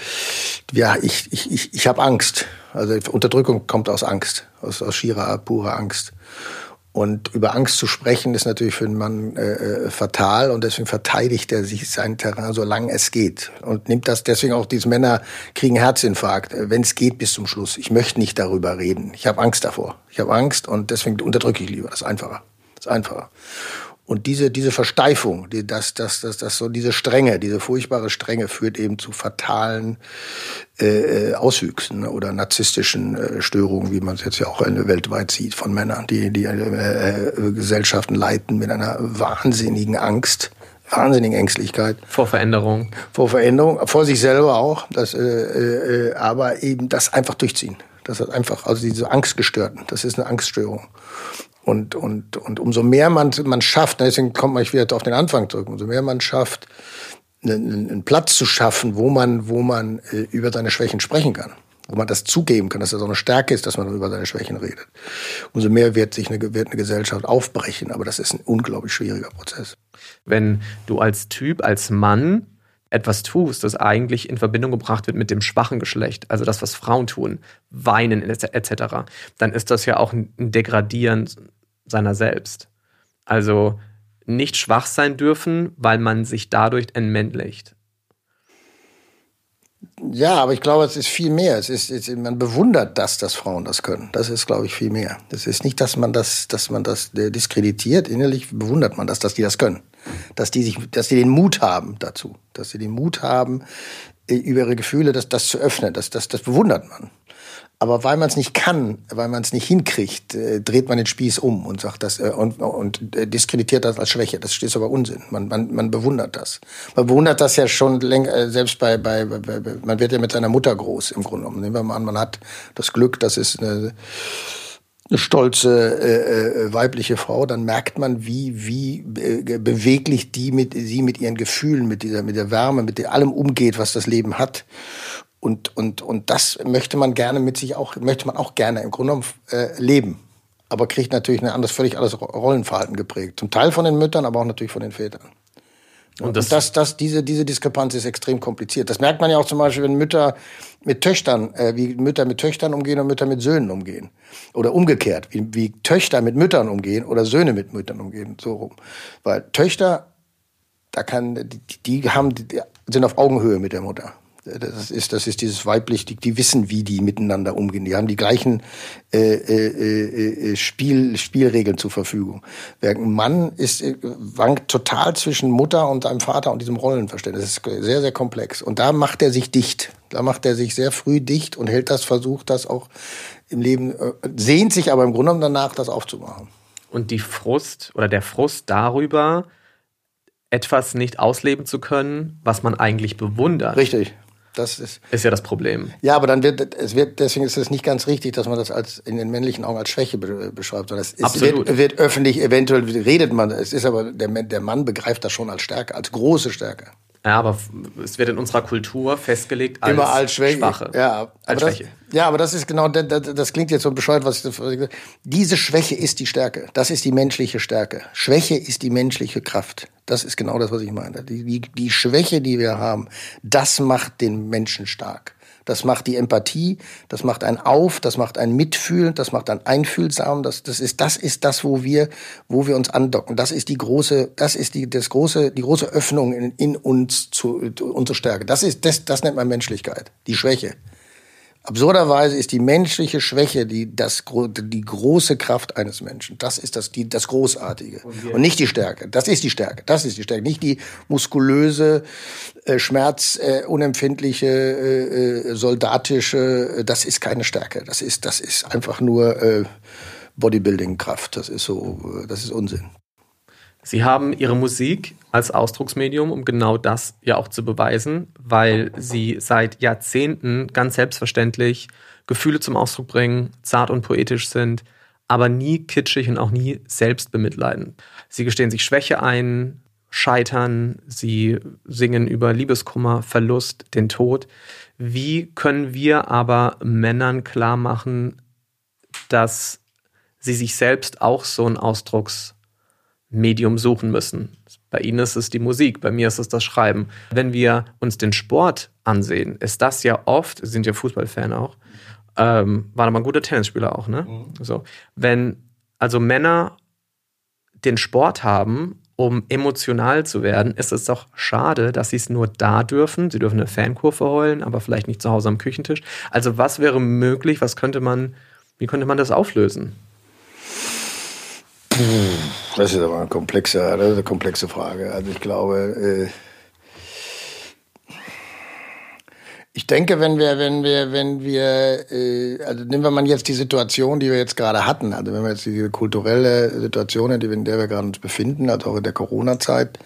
ja, ich, ich, ich, ich habe Angst. Also Unterdrückung kommt aus Angst, aus, aus schierer, purer Angst. Und über Angst zu sprechen ist natürlich für einen Mann äh, äh, fatal und deswegen verteidigt er sich sein Terrain, solange es geht. Und nimmt das deswegen auch, diese Männer kriegen Herzinfarkt, äh, wenn es geht bis zum Schluss. Ich möchte nicht darüber reden. Ich habe Angst davor. Ich habe Angst und deswegen unterdrücke ich lieber. Das ist einfacher. Das ist einfacher. Und diese, diese Versteifung, die, das, das, das, das, so diese Strenge, diese furchtbare Strenge führt eben zu fatalen äh, äh Auswüchsen ne, oder narzisstischen äh, Störungen, wie man es jetzt ja auch weltweit sieht von Männern, die die äh, äh, Gesellschaften leiten mit einer wahnsinnigen Angst wahnsinnigen Ängstlichkeit. Vor Veränderung. Vor Veränderung, vor sich selber auch. Das, äh, aber eben das einfach durchziehen. Das hat einfach, also diese Angstgestörten, das ist eine Angststörung. Und, und, und umso mehr man, man schafft, deswegen kommt man wieder auf den Anfang zurück, umso mehr man schafft, einen, einen Platz zu schaffen, wo man, wo man äh, über seine Schwächen sprechen kann, wo man das zugeben kann, dass das auch eine Stärke ist, dass man über seine Schwächen redet. Umso mehr wird sich eine, wird eine Gesellschaft aufbrechen, aber das ist ein unglaublich schwieriger Prozess. Wenn du als Typ, als Mann etwas tust, das eigentlich in Verbindung gebracht wird mit dem schwachen Geschlecht, also das, was Frauen tun, weinen etc., dann ist das ja auch ein Degradieren seiner selbst. Also nicht schwach sein dürfen, weil man sich dadurch entmännlicht. Ja, aber ich glaube, es ist viel mehr. Es ist, es, man bewundert das, dass Frauen das können. Das ist, glaube ich, viel mehr. Das ist nicht, dass man das, dass man das diskreditiert. Innerlich bewundert man das, dass die das können dass die sich, dass sie den Mut haben dazu, dass sie den Mut haben, äh, über ihre Gefühle das, das zu öffnen. Das, das, das bewundert man. Aber weil man es nicht kann, weil man es nicht hinkriegt, äh, dreht man den Spieß um und sagt das äh, und, und äh, diskreditiert das als Schwäche. Das ist aber Unsinn. Man, man, man bewundert das. Man bewundert das ja schon länger, äh, selbst bei, bei, bei, bei, man wird ja mit seiner Mutter groß im Grunde genommen. Nehmen wir mal an, man hat das Glück, dass es eine eine stolze äh, äh, weibliche Frau, dann merkt man, wie wie äh, beweglich die mit sie mit ihren Gefühlen, mit dieser mit der Wärme, mit allem umgeht, was das Leben hat. Und und und das möchte man gerne mit sich auch möchte man auch gerne im Grunde genommen äh, leben, aber kriegt natürlich ein anderes völlig anderes Rollenverhalten geprägt. Zum Teil von den Müttern, aber auch natürlich von den Vätern. Und das, und das, das, diese, diese Diskrepanz ist extrem kompliziert. Das merkt man ja auch zum Beispiel, wenn Mütter mit Töchtern, äh, wie Mütter mit Töchtern umgehen und Mütter mit Söhnen umgehen. Oder umgekehrt, wie, wie Töchter mit Müttern umgehen oder Söhne mit Müttern umgehen, so rum. Weil Töchter, da kann, die, die haben, die sind auf Augenhöhe mit der Mutter. Das ist, das ist dieses weiblich, die, die wissen, wie die miteinander umgehen. Die haben die gleichen äh, äh, äh, Spiel, Spielregeln zur Verfügung. Ein Mann ist, äh, wankt total zwischen Mutter und seinem Vater und diesem Rollenverständnis. Das ist sehr, sehr komplex. Und da macht er sich dicht. Da macht er sich sehr früh dicht und hält das, versucht das auch im Leben, äh, sehnt sich aber im Grunde genommen danach, das aufzumachen. Und die Frust oder der Frust darüber, etwas nicht ausleben zu können, was man eigentlich bewundert. Richtig. Das ist, ist ja das Problem. Ja, aber dann wird es wird deswegen ist es nicht ganz richtig, dass man das als in den männlichen Augen als Schwäche be beschreibt, sondern es ist, wird, wird, öffentlich eventuell redet man. Es ist aber der, der Mann begreift das schon als Stärke, als große Stärke. Ja, aber es wird in unserer Kultur festgelegt als, Immer als Schwäche. Schwache. Ja, als Schwäche. Das, ja, aber das ist genau, das, das klingt jetzt so bescheuert, was ich Diese Schwäche ist die Stärke. Das ist die menschliche Stärke. Schwäche ist die menschliche Kraft. Das ist genau das, was ich meine. Die, die, die Schwäche, die wir haben, das macht den Menschen stark. Das macht die Empathie, das macht ein Auf, das macht ein Mitfühlen, das macht ein Einfühlsam. Das, das ist, das ist das, wo wir, wo wir uns andocken. Das ist die große, das ist die, das große, die große Öffnung in, in uns zu, unsere Stärke. Das ist, das, das nennt man Menschlichkeit. Die Schwäche. Absurderweise ist die menschliche Schwäche die, das, die große Kraft eines Menschen. Das ist das, die, das Großartige. Und, Und nicht die Stärke. Das ist die Stärke. Das ist die Stärke. Nicht die muskulöse, äh, schmerzunempfindliche, äh, äh, soldatische. Äh, das ist keine Stärke. Das ist, das ist einfach nur äh, Bodybuilding-Kraft. Das ist so, äh, das ist Unsinn. Sie haben Ihre Musik als Ausdrucksmedium, um genau das ja auch zu beweisen, weil Sie seit Jahrzehnten ganz selbstverständlich Gefühle zum Ausdruck bringen, zart und poetisch sind, aber nie kitschig und auch nie selbst bemitleiden. Sie gestehen sich Schwäche ein, scheitern, sie singen über Liebeskummer, Verlust, den Tod. Wie können wir aber Männern klar machen, dass sie sich selbst auch so ein Ausdrucks Medium suchen müssen. Bei Ihnen ist es die Musik, bei mir ist es das Schreiben. Wenn wir uns den Sport ansehen, ist das ja oft, Sie sind ja Fußballfan auch, ähm, war aber ein guter Tennisspieler auch, ne? Mhm. So. Wenn also Männer den Sport haben, um emotional zu werden, ist es doch schade, dass sie es nur da dürfen. Sie dürfen eine Fankurve heulen, aber vielleicht nicht zu Hause am Küchentisch. Also was wäre möglich, was könnte man, wie könnte man das auflösen? Das ist aber eine komplexe, eine komplexe Frage. Also ich glaube, äh, ich denke, wenn wir, wenn wir, wenn wir, äh, also nehmen wir mal jetzt die Situation, die wir jetzt gerade hatten, also wenn wir jetzt diese kulturelle Situation, in der wir gerade uns befinden, also auch in der Corona-Zeit,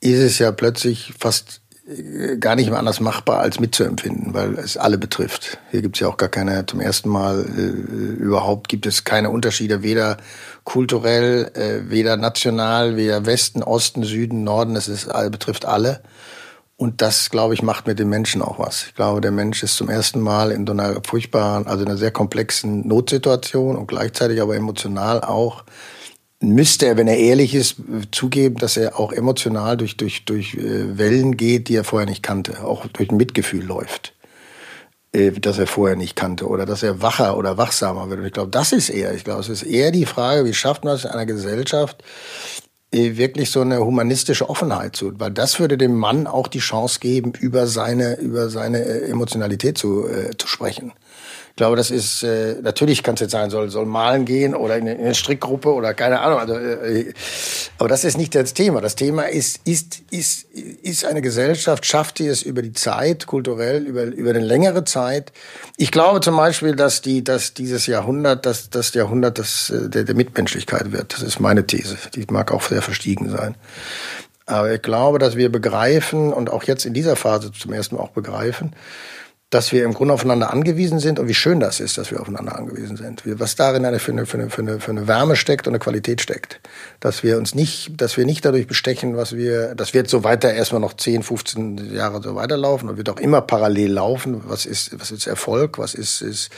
ist es ja plötzlich fast äh, gar nicht mehr anders machbar, als mitzuempfinden, weil es alle betrifft. Hier gibt es ja auch gar keine, zum ersten Mal äh, überhaupt gibt es keine Unterschiede, weder kulturell, äh, weder national, weder Westen, Osten, Süden, Norden, es ist, betrifft alle. Und das, glaube ich, macht mit dem Menschen auch was. Ich glaube, der Mensch ist zum ersten Mal in so einer furchtbaren, also in einer sehr komplexen Notsituation und gleichzeitig aber emotional auch müsste er, wenn er ehrlich ist, zugeben, dass er auch emotional durch, durch, durch äh, Wellen geht, die er vorher nicht kannte, auch durch Mitgefühl läuft, äh, das er vorher nicht kannte, oder dass er wacher oder wachsamer wird. Und ich glaube, das ist eher, ich glaube, es ist eher die Frage, wie schafft man es in einer Gesellschaft, äh, wirklich so eine humanistische Offenheit zu, weil das würde dem Mann auch die Chance geben, über seine, über seine Emotionalität zu, äh, zu sprechen. Ich glaube, das ist, äh, natürlich kann es jetzt sein, soll, soll malen gehen oder in, in eine Strickgruppe oder keine Ahnung. Also, äh, aber das ist nicht das Thema. Das Thema ist, ist, ist, ist eine Gesellschaft, schafft sie es über die Zeit, kulturell, über, über eine längere Zeit. Ich glaube zum Beispiel, dass die, dass dieses Jahrhundert, dass das Jahrhundert das, äh, der, der Mitmenschlichkeit wird. Das ist meine These. Die mag auch sehr verstiegen sein. Aber ich glaube, dass wir begreifen und auch jetzt in dieser Phase zum ersten Mal auch begreifen, dass wir im Grunde aufeinander angewiesen sind und wie schön das ist, dass wir aufeinander angewiesen sind. Was darin eine, für, eine, für, eine, für, eine, für eine Wärme steckt und eine Qualität steckt. Dass wir uns nicht, dass wir nicht dadurch bestechen, was wir, dass wir jetzt so weiter erstmal noch 10, 15 Jahre so weiterlaufen und wird auch immer parallel laufen. Was ist, was ist Erfolg? Was ist, ist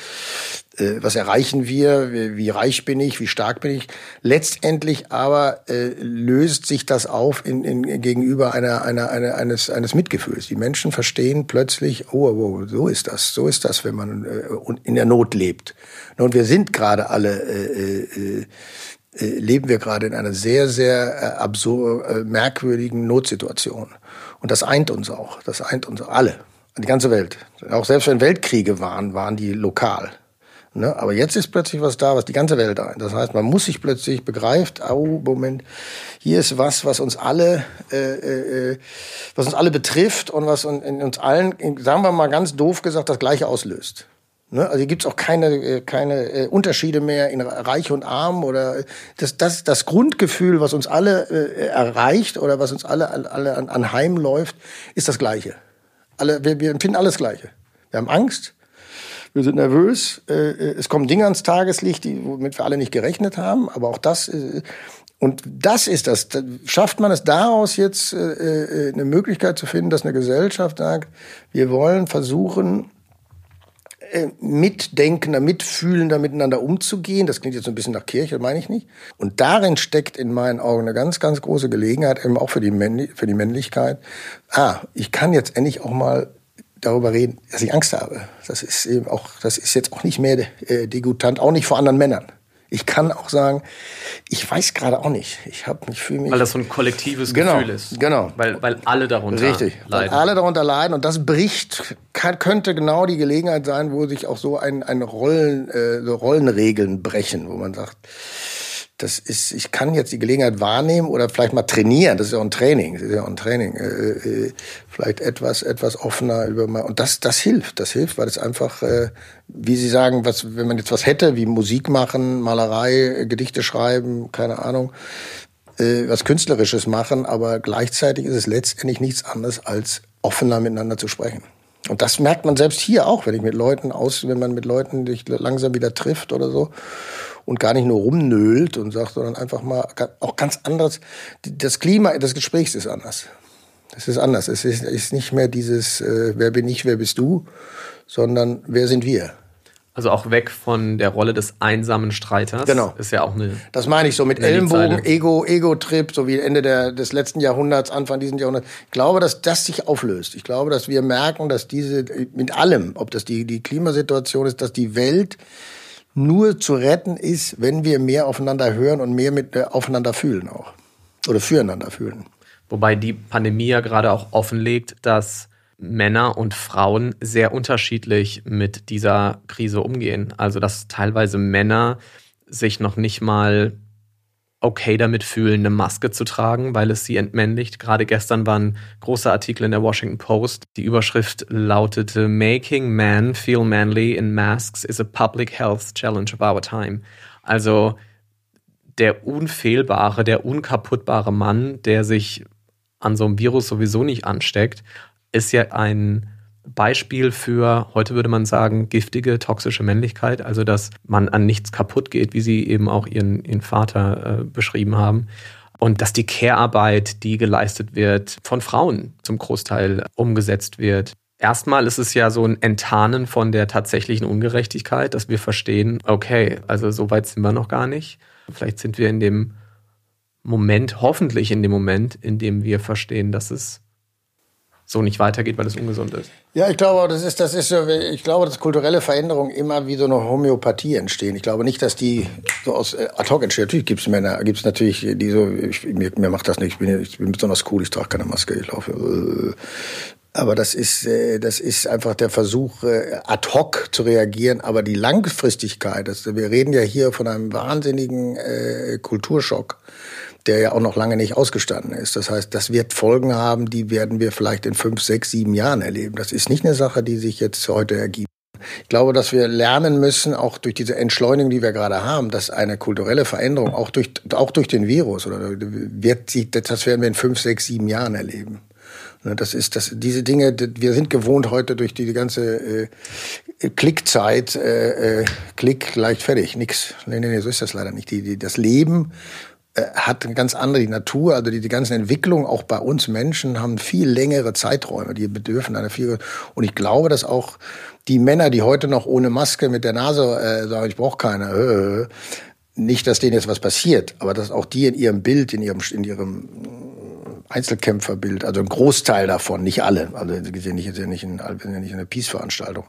äh, was erreichen wir, wie, wie, reich bin ich, wie stark bin ich. Letztendlich aber äh, löst sich das auf in, in, gegenüber einer, einer, einer, eines, eines Mitgefühls. Die Menschen verstehen plötzlich, oh, oh, so ist das, so ist das, wenn man äh, in der Not lebt. Und wir sind gerade alle, äh, äh, äh, leben wir gerade in einer sehr, sehr äh, absurd, äh, merkwürdigen Notsituation. Und das eint uns auch, das eint uns alle, die ganze Welt. Auch selbst wenn Weltkriege waren, waren die lokal. Ne? Aber jetzt ist plötzlich was da, was die ganze Welt ein. Das heißt, man muss sich plötzlich begreift, oh, Moment, hier ist was, was uns alle, äh, äh, was uns alle betrifft und was in uns allen, sagen wir mal ganz doof gesagt, das Gleiche auslöst. Ne? Also hier gibt's auch keine, äh, keine äh, Unterschiede mehr in Reich und Arm oder das, das, das Grundgefühl, was uns alle äh, erreicht oder was uns alle, alle an, anheim läuft, ist das Gleiche. Alle, wir, wir empfinden alles Gleiche. Wir haben Angst, wir sind nervös. Äh, äh, es kommen Dinge ans Tageslicht, die, womit wir alle nicht gerechnet haben. Aber auch das, äh, und das ist das. Schafft man es daraus jetzt eine Möglichkeit zu finden, dass eine Gesellschaft sagt, wir wollen versuchen, mitdenkender, mitfühlender miteinander umzugehen. Das klingt jetzt so ein bisschen nach Kirche, meine ich nicht. Und darin steckt in meinen Augen eine ganz, ganz große Gelegenheit, eben auch für die, Männlich für die Männlichkeit. Ah, ich kann jetzt endlich auch mal darüber reden, dass ich Angst habe. Das ist eben auch, das ist jetzt auch nicht mehr äh, degutant, auch nicht vor anderen Männern. Ich kann auch sagen, ich weiß gerade auch nicht. Ich habe mich fühle mich weil das so ein kollektives genau, Gefühl ist. Genau. Weil weil alle darunter Richtig, leiden. Weil alle darunter leiden und das bricht kann, könnte genau die Gelegenheit sein, wo sich auch so ein, ein Rollen äh, so Rollenregeln brechen, wo man sagt, das ist, ich kann jetzt die Gelegenheit wahrnehmen oder vielleicht mal trainieren. Das ist ja auch ein Training. Das ist ja auch ein Training. Äh, äh, vielleicht etwas, etwas offener über mal. Und das, das hilft. Das hilft, weil es einfach, äh, wie Sie sagen, was, wenn man jetzt was hätte, wie Musik machen, Malerei, Gedichte schreiben, keine Ahnung, äh, was Künstlerisches machen, aber gleichzeitig ist es letztendlich nichts anderes als offener miteinander zu sprechen. Und das merkt man selbst hier auch, wenn ich mit Leuten aus, wenn man mit Leuten sich langsam wieder trifft oder so und gar nicht nur rumnölt und sagt, sondern einfach mal auch ganz anderes. Das Klima des Gesprächs ist anders. Es ist anders. Es ist, ist nicht mehr dieses, äh, wer bin ich, wer bist du, sondern wer sind wir. Also auch weg von der Rolle des einsamen Streiters. Genau. Ist ja auch eine. Das meine ich so mit Ellenbogen, Ego, Ego-Trip, so wie Ende der, des letzten Jahrhunderts, Anfang dieses Jahrhunderts. Ich glaube, dass das sich auflöst. Ich glaube, dass wir merken, dass diese, mit allem, ob das die, die Klimasituation ist, dass die Welt nur zu retten ist, wenn wir mehr aufeinander hören und mehr mit, äh, aufeinander fühlen auch. Oder füreinander fühlen. Wobei die Pandemie ja gerade auch offenlegt, dass Männer und Frauen sehr unterschiedlich mit dieser Krise umgehen. Also dass teilweise Männer sich noch nicht mal okay damit fühlen, eine Maske zu tragen, weil es sie entmännlicht. Gerade gestern war ein großer Artikel in der Washington Post. Die Überschrift lautete Making Men Feel Manly in Masks is a Public Health Challenge of Our Time. Also der unfehlbare, der unkaputtbare Mann, der sich an so einem Virus sowieso nicht ansteckt, ist ja ein Beispiel für, heute würde man sagen, giftige, toxische Männlichkeit, also dass man an nichts kaputt geht, wie Sie eben auch Ihren, Ihren Vater äh, beschrieben haben. Und dass die Care-Arbeit, die geleistet wird, von Frauen zum Großteil umgesetzt wird. Erstmal ist es ja so ein Enttarnen von der tatsächlichen Ungerechtigkeit, dass wir verstehen, okay, also so weit sind wir noch gar nicht. Vielleicht sind wir in dem Moment, hoffentlich in dem Moment, in dem wir verstehen, dass es so nicht weitergeht, weil es ungesund ist. Ja, ich glaube, das ist, das ist ich glaube, dass kulturelle Veränderungen immer wie so eine Homöopathie entstehen. Ich glaube nicht, dass die so aus äh, ad hoc entstehen. Natürlich gibt es Männer, gibt es natürlich, die so, ich, mir, mir macht das nicht, ich bin, ich bin besonders cool, ich trage keine Maske, ich laufe. Äh, aber das ist, äh, das ist einfach der Versuch, ad hoc zu reagieren. Aber die Langfristigkeit, das, wir reden ja hier von einem wahnsinnigen äh, Kulturschock der ja auch noch lange nicht ausgestanden ist. Das heißt, das wird Folgen haben, die werden wir vielleicht in fünf, sechs, sieben Jahren erleben. Das ist nicht eine Sache, die sich jetzt heute ergibt. Ich glaube, dass wir lernen müssen, auch durch diese Entschleunigung, die wir gerade haben, dass eine kulturelle Veränderung auch durch, auch durch den Virus oder wird sich, das werden wir in fünf, sechs, sieben Jahren erleben. Ne, das ist das, diese Dinge, wir sind gewohnt heute durch die, ganze äh, Klickzeit, äh, äh, Klick leicht fertig, nix. Nee, nee, nee, so ist das leider nicht. Die, die, das Leben hat eine ganz andere die Natur, also die, die ganzen Entwicklungen auch bei uns Menschen haben viel längere Zeiträume, die bedürfen einer viel und ich glaube, dass auch die Männer, die heute noch ohne Maske mit der Nase äh, sagen, ich brauche keine, äh, nicht, dass denen jetzt was passiert, aber dass auch die in ihrem Bild, in ihrem in ihrem Einzelkämpferbild, also ein Großteil davon, nicht alle, also wir sind nicht, nicht in, wir sind ja nicht in einer Peace-Veranstaltung,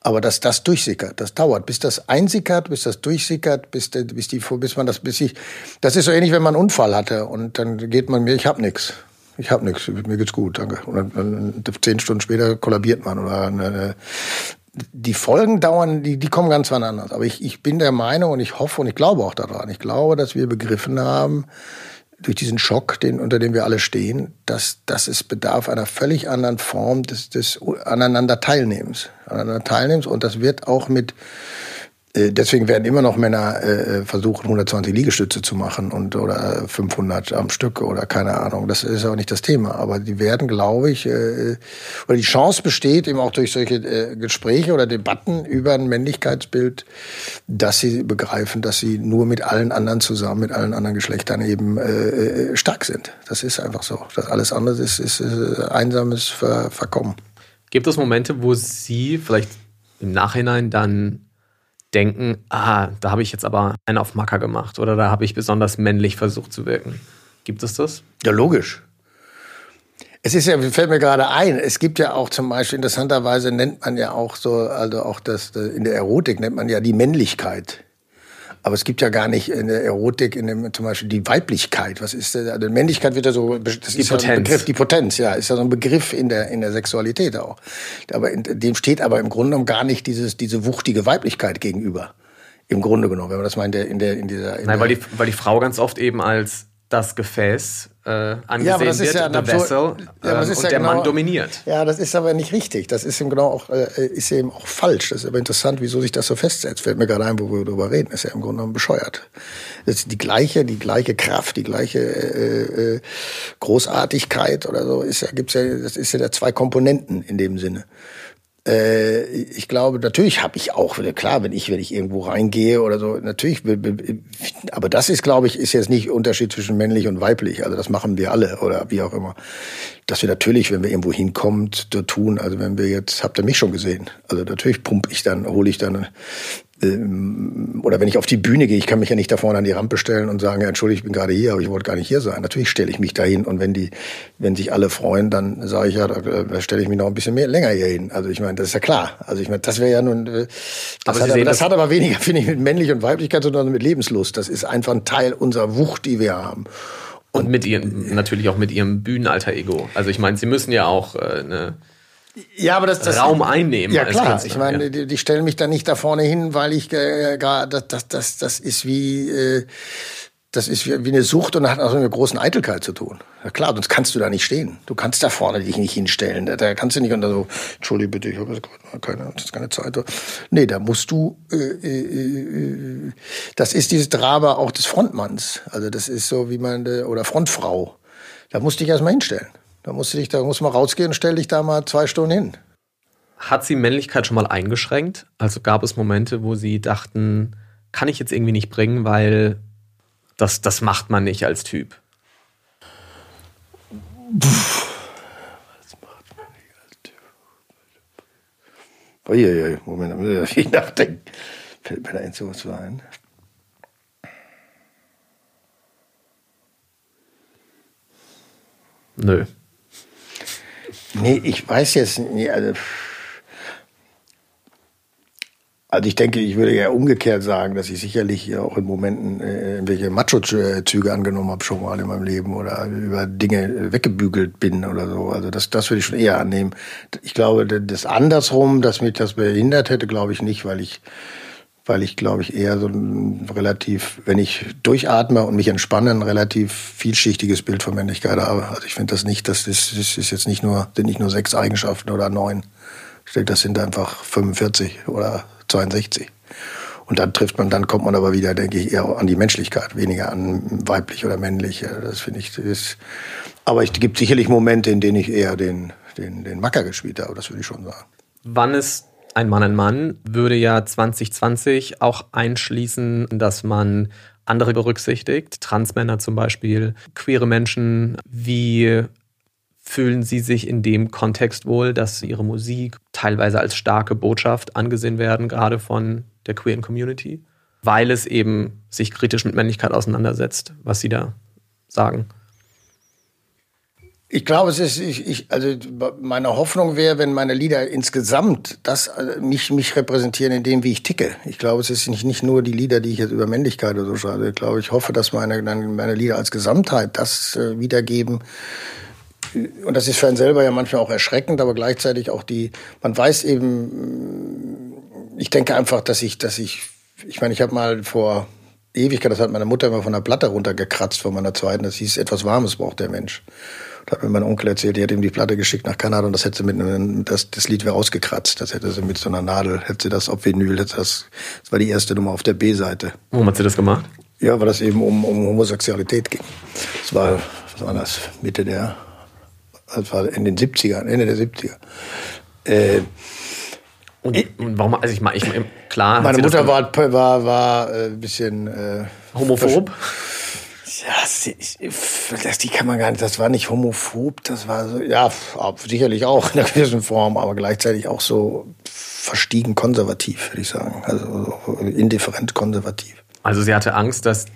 aber dass das durchsickert, das dauert, bis das einsickert, bis das durchsickert, bis, bis, die, bis man das, bis ich, das ist so ähnlich, wenn man einen Unfall hatte und dann geht man mir, ich hab nix. Ich hab nix, mir geht's gut, danke. Und dann, zehn Stunden später kollabiert man oder eine, die Folgen dauern, die, die kommen ganz wann anders. Aber ich, ich bin der Meinung und ich hoffe und ich glaube auch daran. Ich glaube, dass wir begriffen haben, durch diesen Schock, den, unter dem wir alle stehen, dass, dass es bedarf einer völlig anderen Form des, des aneinander Teilnehmens. Aneinander Teilnehmens und das wird auch mit deswegen werden immer noch Männer äh, versuchen, 120 Liegestütze zu machen und oder 500 am Stück oder keine Ahnung. Das ist auch nicht das Thema. Aber die werden, glaube ich, äh, oder die Chance besteht eben auch durch solche äh, Gespräche oder Debatten über ein Männlichkeitsbild, dass sie begreifen, dass sie nur mit allen anderen zusammen, mit allen anderen Geschlechtern eben äh, äh stark sind. Das ist einfach so. Das alles andere ist, ist, ist einsames Ver Verkommen. Gibt es Momente, wo Sie vielleicht im Nachhinein dann denken, ah, da habe ich jetzt aber einen auf Macker gemacht oder da habe ich besonders männlich versucht zu wirken. Gibt es das? Ja, logisch. Es ist ja, fällt mir gerade ein, es gibt ja auch zum Beispiel, interessanterweise nennt man ja auch so, also auch das, in der Erotik nennt man ja die Männlichkeit. Aber es gibt ja gar nicht in der Erotik, in dem, zum Beispiel die Weiblichkeit. Was ist das? Also Männlichkeit wird ja so, das die ist Potenz. Ja ein Begriff, die Potenz, ja, ist ja so ein Begriff in der, in der Sexualität auch. Aber in, dem steht aber im Grunde genommen gar nicht dieses, diese wuchtige Weiblichkeit gegenüber. Im Grunde genommen, wenn man das mal in der, in der, in dieser. In Nein, weil die, weil die Frau ganz oft eben als das Gefäß äh, angesehen ja, wird, ja der Vessel, ja, ähm, und ja der genau, Mann dominiert. Ja, das ist aber nicht richtig. Das ist eben genau auch, äh, ist eben auch falsch. Das ist aber interessant, wieso sich das so festsetzt. Fällt mir gerade ein, wo wir darüber reden. Das ist ja im Grunde genommen bescheuert. Das ist die gleiche, die gleiche Kraft, die gleiche äh, äh, Großartigkeit oder so. Ist ja, gibt's ja, das ist ja der zwei Komponenten in dem Sinne. Äh, ich glaube, natürlich habe ich auch, klar, wenn ich, wenn ich irgendwo reingehe oder so, natürlich, aber das ist, glaube ich, ist jetzt nicht Unterschied zwischen männlich und weiblich. Also das machen wir alle oder wie auch immer. Dass wir natürlich, wenn wir irgendwo hinkommen, so tun, also wenn wir jetzt, habt ihr mich schon gesehen, also natürlich pump ich dann, hole ich dann oder wenn ich auf die Bühne gehe, ich kann mich ja nicht da vorne an die Rampe stellen und sagen, ja, entschuldige, ich bin gerade hier, aber ich wollte gar nicht hier sein. Natürlich stelle ich mich dahin und wenn die, wenn sich alle freuen, dann sage ich ja, da, stelle ich mich noch ein bisschen mehr länger hier hin. Also ich meine, das ist ja klar. Also ich meine, das wäre ja nun, äh, das, aber hat, aber, das, das hat aber weniger, [LAUGHS] finde ich, mit männlich und Weiblichkeit, sondern mit Lebenslust. Das ist einfach ein Teil unserer Wucht, die wir haben. Und, und mit ihrem, natürlich auch mit ihrem Bühnenalter Ego. Also ich meine, sie müssen ja auch äh, eine ja, aber das, das Raum einnehmen. Ja klar, ich meine, ja. die, die stellen mich da nicht da vorne hin, weil ich äh, das, das, das, das ist wie äh, das ist wie eine Sucht und hat auch mit einer großen Eitelkeit zu tun. Ja klar, sonst kannst du da nicht stehen. Du kannst da vorne dich nicht hinstellen. Da, da kannst du nicht unter so, Entschuldige bitte, ich habe keine, das ist keine Zeit. Nee, da musst du, äh, äh, äh, das ist dieses Drama auch des Frontmanns. Also das ist so wie man, oder Frontfrau. Da musst du dich erstmal hinstellen. Da musst du dich, da musst du mal rausgehen und stell dich da mal zwei Stunden hin. Hat sie Männlichkeit schon mal eingeschränkt? Also gab es Momente, wo sie dachten, kann ich jetzt irgendwie nicht bringen, weil das, das macht man nicht als Typ. Was macht man nicht als Typ? Uiuiui, Moment, da muss ich viel nachdenken. Fällt mir da ein sowas ein? Nö. Nee, ich weiß jetzt nicht. Also also ich denke, ich würde ja umgekehrt sagen, dass ich sicherlich auch in Momenten äh, irgendwelche Macho-Züge angenommen habe schon mal in meinem Leben oder über Dinge weggebügelt bin oder so. Also das, das würde ich schon eher annehmen. Ich glaube, das andersrum, dass mich das behindert hätte, glaube ich nicht, weil ich, weil ich glaube ich eher so ein relativ, wenn ich durchatme und mich entspanne, ein relativ vielschichtiges Bild von Männlichkeit habe. Also ich finde das nicht, das ist, das ist jetzt nicht nur, sind nicht nur sechs Eigenschaften oder neun. Ich denke, das sind einfach 45 oder 62. Und dann trifft man, dann kommt man aber wieder, denke ich, eher an die Menschlichkeit, weniger an weiblich oder männlich. Das finde ich, ist, aber es gibt sicherlich Momente, in denen ich eher den, den, den Macker gespielt habe, das würde ich schon sagen. Wann ist ein Mann ein Mann? Würde ja 2020 auch einschließen, dass man andere berücksichtigt, Transmänner zum Beispiel, queere Menschen. Wie fühlen Sie sich in dem Kontext wohl, dass Ihre Musik teilweise als starke Botschaft angesehen werden, gerade von der queeren Community, weil es eben sich kritisch mit Männlichkeit auseinandersetzt, was Sie da sagen? Ich glaube, es ist, ich, ich, also meine Hoffnung wäre, wenn meine Lieder insgesamt das äh, mich, mich repräsentieren in dem, wie ich ticke. Ich glaube, es ist nicht, nicht nur die Lieder, die ich jetzt über Männlichkeit oder so schreibe. Ich glaube, ich hoffe, dass meine, meine Lieder als Gesamtheit das äh, wiedergeben, und das ist für einen selber ja manchmal auch erschreckend, aber gleichzeitig auch die, man weiß eben, ich denke einfach, dass ich, dass ich, ich meine, ich habe mal vor Ewigkeit, das hat meine Mutter immer von der Platte runtergekratzt von meiner zweiten, das hieß, etwas Warmes braucht der Mensch. Da hat mir mein Onkel erzählt, die hat ihm die Platte geschickt nach Kanada und das hätte sie mit einem, das, das Lied wäre ausgekratzt. Das hätte sie mit so einer Nadel, hätte sie das auf Vinyl, hätte das, das war die erste Nummer auf der B-Seite. Warum hat sie das gemacht? Ja, weil das eben um, um Homosexualität ging. Das war, was war das, Mitte der das war in den 70ern, Ende der 70er. Äh, und, und, warum, also ich meine, ich, klar. Meine Mutter war, war, war äh, ein bisschen äh, homophob. Ja, das, die kann man gar nicht, das war nicht homophob, das war so, ja, sicherlich auch in einer gewissen Form, aber gleichzeitig auch so verstiegen konservativ, würde ich sagen. Also so indifferent konservativ. Also sie hatte Angst, dass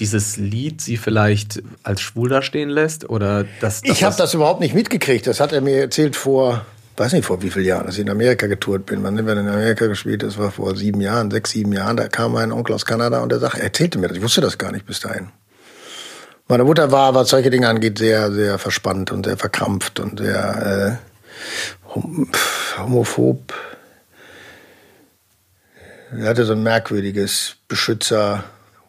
dieses Lied sie vielleicht als schwul da stehen lässt? Oder das, das ich habe das überhaupt nicht mitgekriegt. Das hat er mir erzählt vor, weiß nicht vor wie vielen Jahren, dass ich in Amerika getourt bin. Wann sind wir in Amerika gespielt? Das war vor sieben Jahren, sechs, sieben Jahren. Da kam mein Onkel aus Kanada und der sagte, er erzählte mir das. Ich wusste das gar nicht bis dahin. Meine Mutter war, was solche Dinge angeht, sehr, sehr verspannt und sehr verkrampft und sehr äh, homophob. Er hatte so ein merkwürdiges Beschützer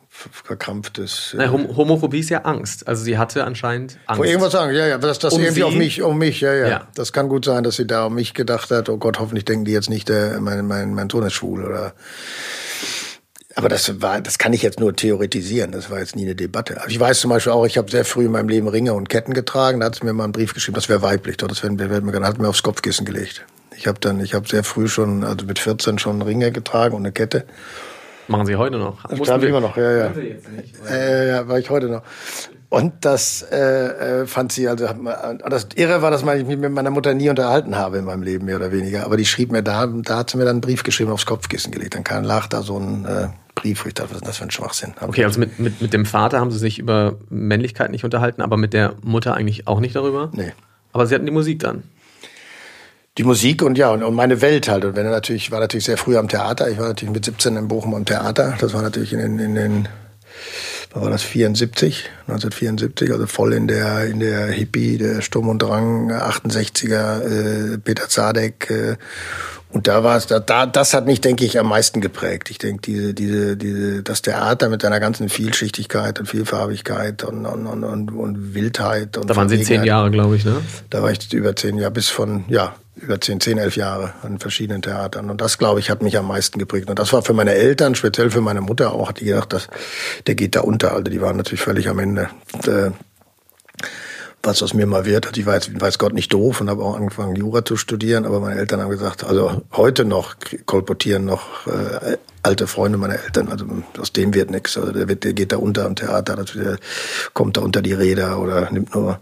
verkrampftes. Nein, Hom Homophobie ist ja Angst. Also sie hatte anscheinend Angst. Vor irgendwas sagen, ja, ja, dass das um irgendwie auf mich, um mich, ja, ja, ja, Das kann gut sein, dass sie da um mich gedacht hat. Oh Gott, hoffentlich denken die jetzt nicht, der, mein, mein, mein Sohn ist schwul oder. Aber das war, das kann ich jetzt nur theoretisieren. Das war jetzt nie eine Debatte. Aber ich weiß zum Beispiel auch, ich habe sehr früh in meinem Leben Ringe und Ketten getragen. Da hat sie mir mal einen Brief geschrieben, das wäre weiblich. Das wäre wär, mir, hat mir aufs Kopfkissen gelegt. Ich habe dann, ich habe sehr früh schon, also mit 14 schon Ringe getragen und eine Kette. Machen Sie heute noch? Das darf ich immer noch, ja, ja. Nicht, äh, ja, war ich heute noch. Und das äh, äh fand sie, also das Irre war, dass ich mich mit meiner Mutter nie unterhalten habe in meinem Leben, mehr oder weniger. Aber die schrieb mir da, da hat sie mir dann einen Brief geschrieben, aufs Kopfkissen gelegt. Dann kam, lag da so ein äh, Brief, wo ich dachte, was ist das für ein Schwachsinn? Okay, also mit, mit, mit dem Vater haben Sie sich über Männlichkeit nicht unterhalten, aber mit der Mutter eigentlich auch nicht darüber? Nee. Aber Sie hatten die Musik dann? die Musik und ja, und, und meine Welt halt. Und wenn er natürlich, ich war natürlich sehr früh am Theater. Ich war natürlich mit 17 in Bochum am Theater. Das war natürlich in den, in den war das, 74, 1974, also voll in der, in der Hippie, der Sturm und Drang, 68er, äh, Peter Zadek, äh, Und da war es, da, da, das hat mich, denke ich, am meisten geprägt. Ich denke, diese, diese, diese, das Theater mit seiner ganzen Vielschichtigkeit und Vielfarbigkeit und, und, und, und, und Wildheit. Und da waren Sie zehn Jahre, glaube ich, ne? Da war ich über zehn Jahre, bis von, ja, über zehn, zehn, elf Jahre an verschiedenen Theatern. Und das, glaube ich, hat mich am meisten geprägt. Und das war für meine Eltern, speziell für meine Mutter auch, hat die gedacht, dass, der geht da unter. Also die waren natürlich völlig am Ende. Und, äh, was aus mir mal wird. Ich war jetzt, weiß Gott, nicht doof und habe auch angefangen, Jura zu studieren, aber meine Eltern haben gesagt, also heute noch kolportieren noch äh, alte Freunde meiner Eltern, also aus dem wird nichts. Also der, wird, der geht da unter im Theater, also der kommt da unter die Räder oder nimmt nur.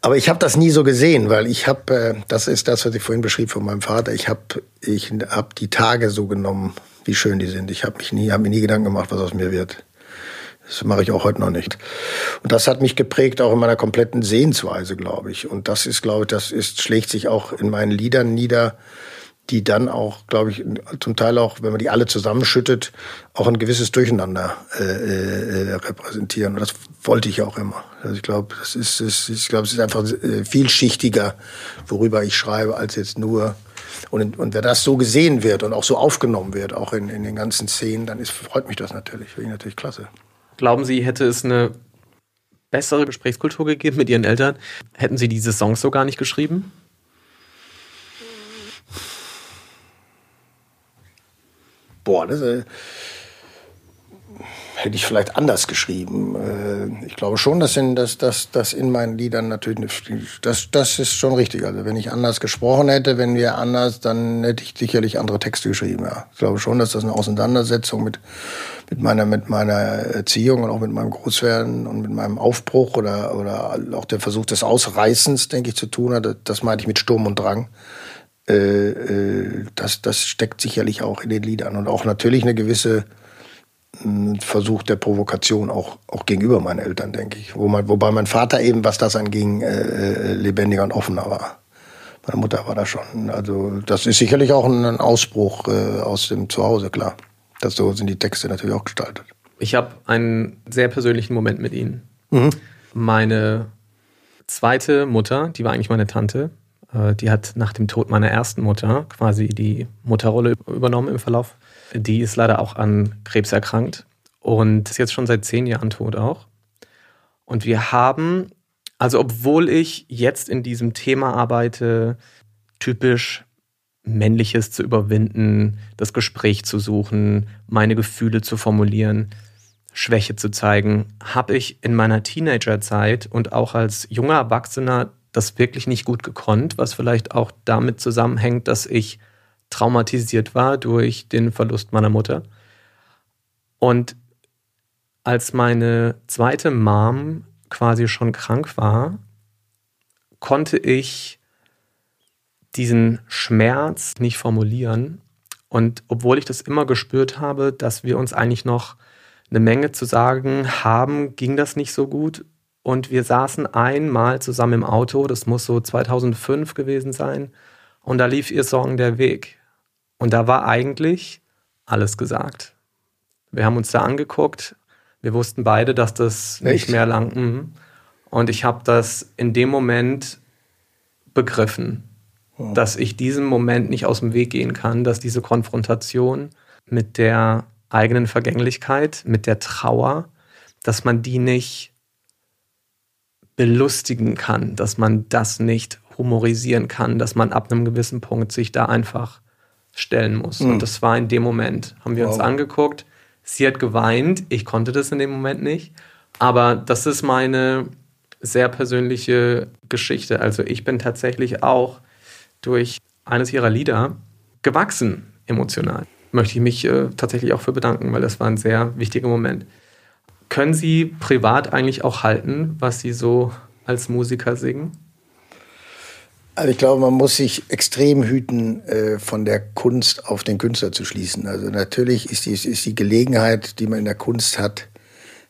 Aber ich habe das nie so gesehen, weil ich habe, äh, das ist das, was ich vorhin beschrieb von meinem Vater, ich habe ich hab die Tage so genommen, wie schön die sind. Ich habe mich nie, habe mir nie Gedanken gemacht, was aus mir wird. Das mache ich auch heute noch nicht. Und das hat mich geprägt auch in meiner kompletten Sehensweise, glaube ich. Und das ist, glaube ich, das ist, schlägt sich auch in meinen Liedern nieder, die dann auch, glaube ich, zum Teil auch, wenn man die alle zusammenschüttet, auch ein gewisses Durcheinander äh, äh, repräsentieren. Und das wollte ich auch immer. Also ich glaube, das ist, ist, ich glaube, es ist einfach äh, vielschichtiger, worüber ich schreibe, als jetzt nur und, und wer das so gesehen wird und auch so aufgenommen wird, auch in, in den ganzen Szenen, dann ist, freut mich das natürlich. Finde ich natürlich klasse. Glauben Sie, hätte es eine bessere Gesprächskultur gegeben mit Ihren Eltern? Hätten Sie diese Songs so gar nicht geschrieben? Boah, das äh, hätte ich vielleicht anders geschrieben. Äh, ich glaube schon, dass in, dass, dass, dass in meinen Liedern natürlich, das, das ist schon richtig. Also wenn ich anders gesprochen hätte, wenn wir anders, dann hätte ich sicherlich andere Texte geschrieben. Ja. Ich glaube schon, dass das eine Auseinandersetzung mit, mit meiner, mit meiner Erziehung und auch mit meinem Großwerden und mit meinem Aufbruch oder, oder auch der Versuch des Ausreißens, denke ich, zu tun hat. Das meinte ich mit Sturm und Drang. Äh, äh, das, das steckt sicherlich auch in den Liedern und auch natürlich eine gewisse ein Versuch der Provokation auch, auch gegenüber meinen Eltern, denke ich. Wo man, wobei mein Vater eben, was das anging, äh, äh, lebendiger und offener war. Meine Mutter war da schon. Also das ist sicherlich auch ein Ausbruch äh, aus dem Zuhause, klar. Das so sind die Texte natürlich auch gestaltet. Ich habe einen sehr persönlichen Moment mit Ihnen. Mhm. Meine zweite Mutter, die war eigentlich meine Tante, äh, die hat nach dem Tod meiner ersten Mutter quasi die Mutterrolle übernommen im Verlauf die ist leider auch an Krebs erkrankt und ist jetzt schon seit zehn Jahren tot auch. Und wir haben, also obwohl ich jetzt in diesem Thema arbeite, typisch Männliches zu überwinden, das Gespräch zu suchen, meine Gefühle zu formulieren, Schwäche zu zeigen, habe ich in meiner Teenagerzeit und auch als junger Erwachsener das wirklich nicht gut gekonnt, was vielleicht auch damit zusammenhängt, dass ich traumatisiert war durch den Verlust meiner Mutter. Und als meine zweite Mom quasi schon krank war, konnte ich diesen Schmerz nicht formulieren. Und obwohl ich das immer gespürt habe, dass wir uns eigentlich noch eine Menge zu sagen haben, ging das nicht so gut. Und wir saßen einmal zusammen im Auto, das muss so 2005 gewesen sein, und da lief ihr Song Der Weg. Und da war eigentlich alles gesagt. Wir haben uns da angeguckt. Wir wussten beide, dass das Echt? nicht mehr lang. Mh. Und ich habe das in dem Moment begriffen, hm. dass ich diesem Moment nicht aus dem Weg gehen kann, dass diese Konfrontation mit der eigenen Vergänglichkeit, mit der Trauer, dass man die nicht belustigen kann, dass man das nicht humorisieren kann, dass man ab einem gewissen Punkt sich da einfach stellen muss. Mhm. Und das war in dem Moment. Haben wir wow. uns angeguckt. Sie hat geweint. Ich konnte das in dem Moment nicht. Aber das ist meine sehr persönliche Geschichte. Also ich bin tatsächlich auch durch eines ihrer Lieder gewachsen emotional. Möchte ich mich äh, tatsächlich auch für bedanken, weil das war ein sehr wichtiger Moment. Können Sie privat eigentlich auch halten, was Sie so als Musiker singen? Also ich glaube, man muss sich extrem hüten, äh, von der Kunst auf den Künstler zu schließen. Also natürlich ist die, ist die Gelegenheit, die man in der Kunst hat,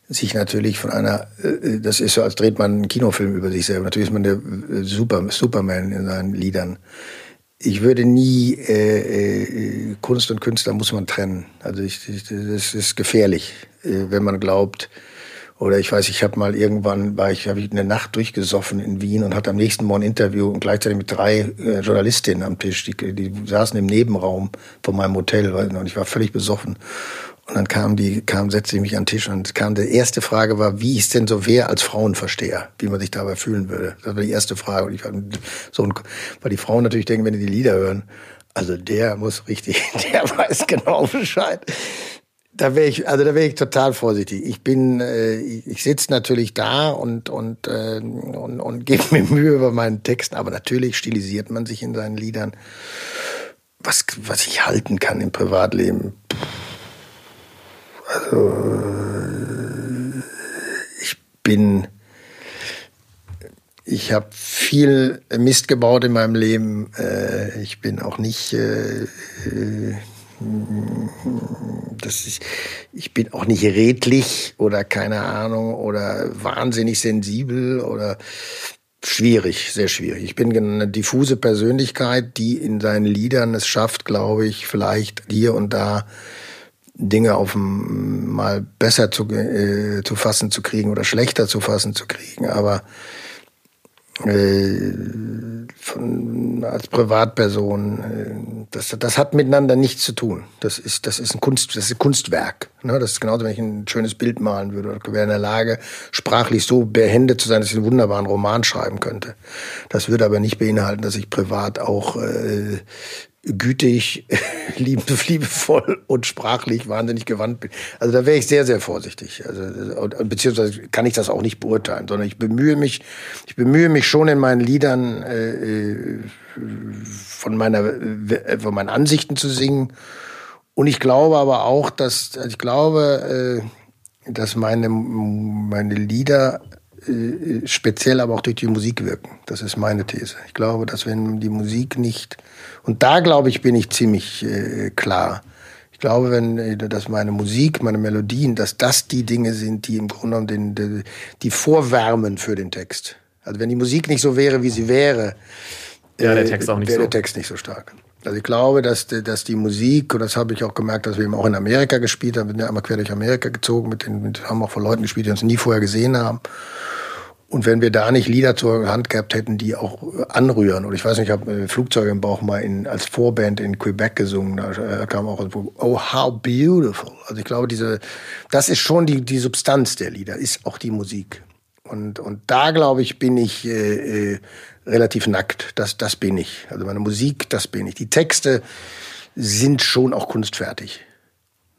sich natürlich von einer, äh, das ist so, als dreht man einen Kinofilm über sich selber. Natürlich ist man der äh, Super, Superman in seinen Liedern. Ich würde nie äh, äh, Kunst und Künstler muss man trennen. Also ich, das ist gefährlich, äh, wenn man glaubt, Oder ich weiß, ich habe mal irgendwann, war ich, habe ich eine Nacht durchgesoffen in Wien und hatte am nächsten Morgen ein Interview und gleichzeitig mit drei äh, Journalistinnen am Tisch. Die, die saßen im Nebenraum von meinem Hotel und ich war völlig besoffen. Und dann kam die, kam, setzte ich mich an den Tisch und kam, die erste Frage war, wie ich denn so wäre als Frauenversteher, wie man sich dabei fühlen würde. Das war die erste Frage. Und ich war so ein, weil die Frauen natürlich denken, wenn die die Lieder hören, also der muss richtig, [LAUGHS] der weiß genau Bescheid da wäre ich, also da wäre ich total vorsichtig. Ich bin, äh, ich, sitze natürlich da und und äh, und, und [LAUGHS] gebe mir Mühe über meinen Texten, aber natürlich stilisiert man sich in seinen Liedern. Was was ich halten kann im Privatleben. Also ich bin, ich habe viel Mist gebaut in meinem Leben. Äh, ich bin auch nicht äh, das ist, ich bin auch nicht redlich oder keine Ahnung oder wahnsinnig sensibel oder schwierig, sehr schwierig. Ich bin eine diffuse Persönlichkeit, die in seinen Liedern es schafft, glaube ich, vielleicht hier und da Dinge auf mal besser zu, äh, zu fassen zu kriegen oder schlechter zu fassen zu kriegen. Aber von, als Privatperson, äh, das, das hat miteinander nichts zu tun. Das ist, das ist ein Kunst, das ist ein Kunstwerk. Ne? Das ist genauso, wenn ich ein schönes Bild malen würde oder wäre in der Lage, sprachlich so behändet zu sein, dass ich einen wunderbaren Roman schreiben könnte. Das würde aber nicht beinhalten, dass ich privat auch äh, gütig, [LAUGHS] liebe, liebevoll und sprachlich wahnsinnig gewandt bin. Also da wäre ich sehr, sehr vorsichtig. Also, beziehungsweise kann ich das auch nicht beurteilen, sondern ich bemühe mich, ich bemühe mich schon in meinen Liedern äh, von meiner, äh, von meinen Ansichten zu singen. Und ich glaube aber auch, dass, also ich glaube, äh, dass meine, meine Lieder äh, speziell aber auch durch die Musik wirken. Das ist meine These. Ich glaube, dass wenn die Musik nicht und da, glaube ich, bin ich ziemlich äh, klar. Ich glaube, wenn, äh, dass meine Musik, meine Melodien, dass das die Dinge sind, die im Grunde genommen den, die, die vorwärmen für den Text. Also wenn die Musik nicht so wäre, wie sie wäre, ja, der Text auch nicht wäre so. der Text nicht so stark. Also ich glaube, dass, dass die Musik, und das habe ich auch gemerkt, dass wir eben auch in Amerika gespielt haben, wir sind ja einmal quer durch Amerika gezogen, mit den, mit, haben auch von Leuten gespielt, die uns nie vorher gesehen haben. Und wenn wir da nicht Lieder zur Hand gehabt hätten, die auch anrühren, oder ich weiß nicht, ich habe äh, Flugzeuge im Bauch mal in, als Vorband in Quebec gesungen, da äh, kam auch, oh, how beautiful. Also ich glaube, diese, das ist schon die, die Substanz der Lieder, ist auch die Musik. Und, und da, glaube ich, bin ich äh, äh, relativ nackt. Das, das bin ich. Also meine Musik, das bin ich. Die Texte sind schon auch kunstfertig.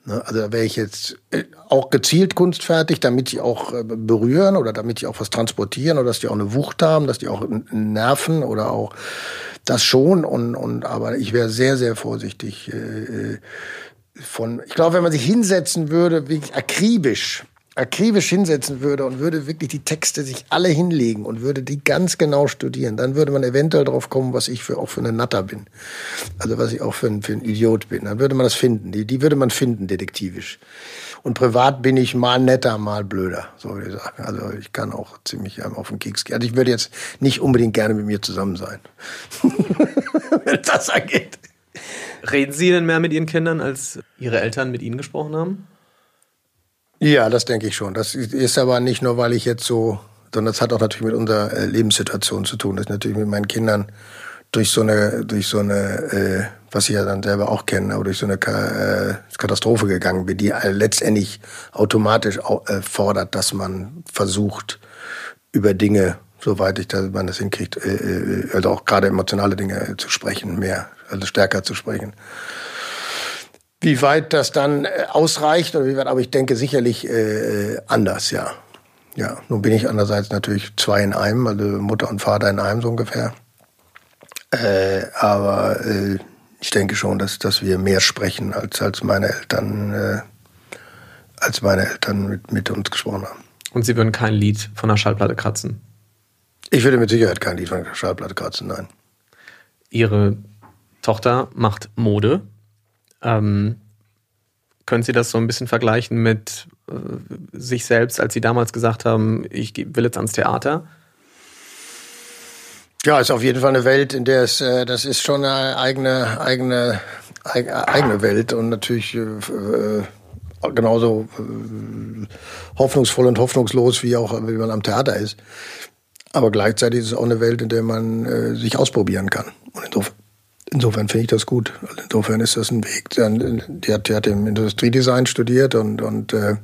Ne? Also da wäre ich jetzt äh, auch gezielt kunstfertig, damit die auch äh, berühren oder damit die auch was transportieren oder dass die auch eine Wucht haben, dass die auch nerven oder auch das schon. Und, und aber ich wäre sehr, sehr vorsichtig äh, von. Ich glaube, wenn man sich hinsetzen würde, wirklich akribisch akribisch hinsetzen würde und würde wirklich die Texte sich alle hinlegen und würde die ganz genau studieren, dann würde man eventuell drauf kommen, was ich für, auch für eine Natter bin. Also was ich auch für ein, für ein Idiot bin. Dann würde man das finden. Die, die würde man finden, detektivisch. Und privat bin ich mal netter, mal blöder, so würde ich sagen. Also ich kann auch ziemlich auf den Keks gehen. Also ich würde jetzt nicht unbedingt gerne mit mir zusammen sein. [LAUGHS] Wenn das angeht. Reden Sie denn mehr mit Ihren Kindern, als Ihre Eltern mit Ihnen gesprochen haben? Ja, das denke ich schon. Das ist aber nicht nur, weil ich jetzt so, sondern das hat auch natürlich mit unserer äh, Lebenssituation zu tun. Das ist natürlich mit meinen Kindern durch so eine, durch so eine, äh, was ich ja dann selber auch kenne, aber durch so eine äh, Katastrophe gegangen bin, die äh, letztendlich automatisch fordert, dass man versucht, über Dinge, soweit ich das, man das hinkriegt, äh, also auch gerade emotionale Dinge zu sprechen, mehr, also stärker zu sprechen. Wie weit das dann äh, ausreicht oder wie weit, aber ich denke sicherlich äh, anders, ja. Ja, nun bin ich andererseits natürlich zwei in einem, also Mutter und Vater in einem so ungefähr. Äh, aber äh, ich denke schon, dass, dass wir mehr sprechen, als, als meine Eltern, äh, als meine Eltern mit, mit uns gesprochen haben. Und Sie würden kein Lied von der Schallplatte kratzen? Ich würde mit Sicherheit kein Lied von der Schallplatte kratzen, nein. Ihre Tochter macht Mode. Ähm, können Sie das so ein bisschen vergleichen mit äh, sich selbst, als Sie damals gesagt haben, ich will jetzt ans Theater? Ja, ist auf jeden Fall eine Welt, in der es, äh, das ist schon eine eigene, eigene, eigene Welt und natürlich äh, genauso äh, hoffnungsvoll und hoffnungslos, wie auch wie man am Theater ist. Aber gleichzeitig ist es auch eine Welt, in der man äh, sich ausprobieren kann. Und insofern, insofern finde ich das gut. Also insofern ist das ein Weg. Die hat, die hat im Industriedesign studiert und, und äh,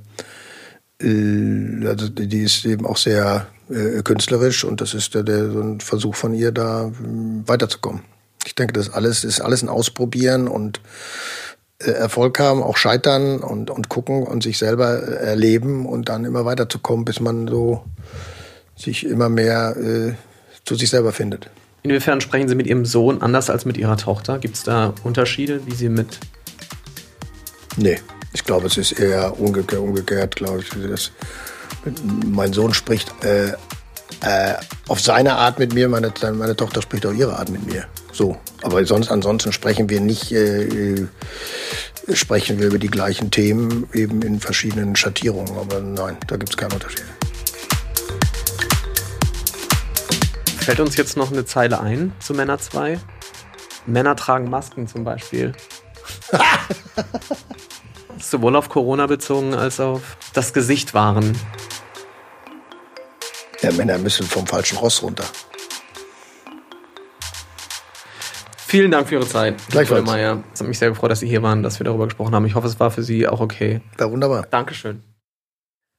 äh also die ist eben auch sehr äh, künstlerisch und das ist der, der, so ein Versuch von ihr, da äh, weiterzukommen. Ich denke, das alles ist alles ein Ausprobieren und äh, Erfolg haben, auch scheitern und, und gucken und sich selber äh, erleben und dann immer weiterzukommen, bis man so sich immer mehr äh, zu sich selber findet. Inwiefern sprechen Sie mit Ihrem Sohn anders als mit Ihrer Tochter? Gibt es da Unterschiede, wie Sie mit. Nee, ich glaube, es ist eher umgekehrt, umgekehrt glaube ich. Das, mein Sohn spricht äh, äh, auf seine Art mit mir, meine, meine Tochter spricht auf ihre Art mit mir. So. Aber sonst, ansonsten sprechen wir nicht, äh, äh, sprechen wir über die gleichen Themen, eben in verschiedenen Schattierungen. Aber nein, da gibt es keinen Unterschied. Fällt uns jetzt noch eine Zeile ein zu Männer 2? Männer tragen Masken zum Beispiel. [LAUGHS] Sowohl auf Corona bezogen als auf das Gesicht wahren. Ja, Männer müssen vom falschen Ross runter. Vielen Dank für Ihre Zeit. Gleichfalls. Meier. Es hat mich sehr gefreut, dass Sie hier waren, dass wir darüber gesprochen haben. Ich hoffe, es war für Sie auch okay. Ja, wunderbar. Dankeschön.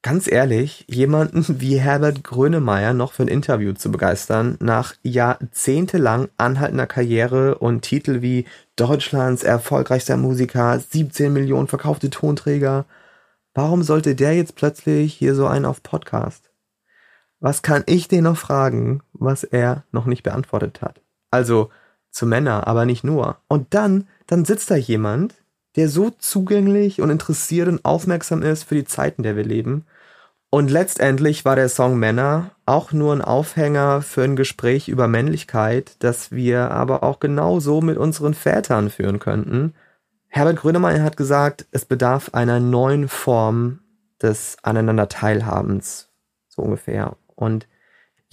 Ganz ehrlich, jemanden wie Herbert Grönemeyer noch für ein Interview zu begeistern, nach jahrzehntelang anhaltender Karriere und Titel wie Deutschlands erfolgreichster Musiker, 17 Millionen verkaufte Tonträger, warum sollte der jetzt plötzlich hier so einen auf Podcast? Was kann ich den noch fragen, was er noch nicht beantwortet hat? Also zu Männer, aber nicht nur. Und dann, dann sitzt da jemand, der so zugänglich und interessiert und aufmerksam ist für die Zeiten, der wir leben. Und letztendlich war der Song Männer auch nur ein Aufhänger für ein Gespräch über Männlichkeit, das wir aber auch genauso mit unseren Vätern führen könnten. Herbert Grönemeyer hat gesagt, es bedarf einer neuen Form des Aneinander-Teilhabens, so ungefähr. Und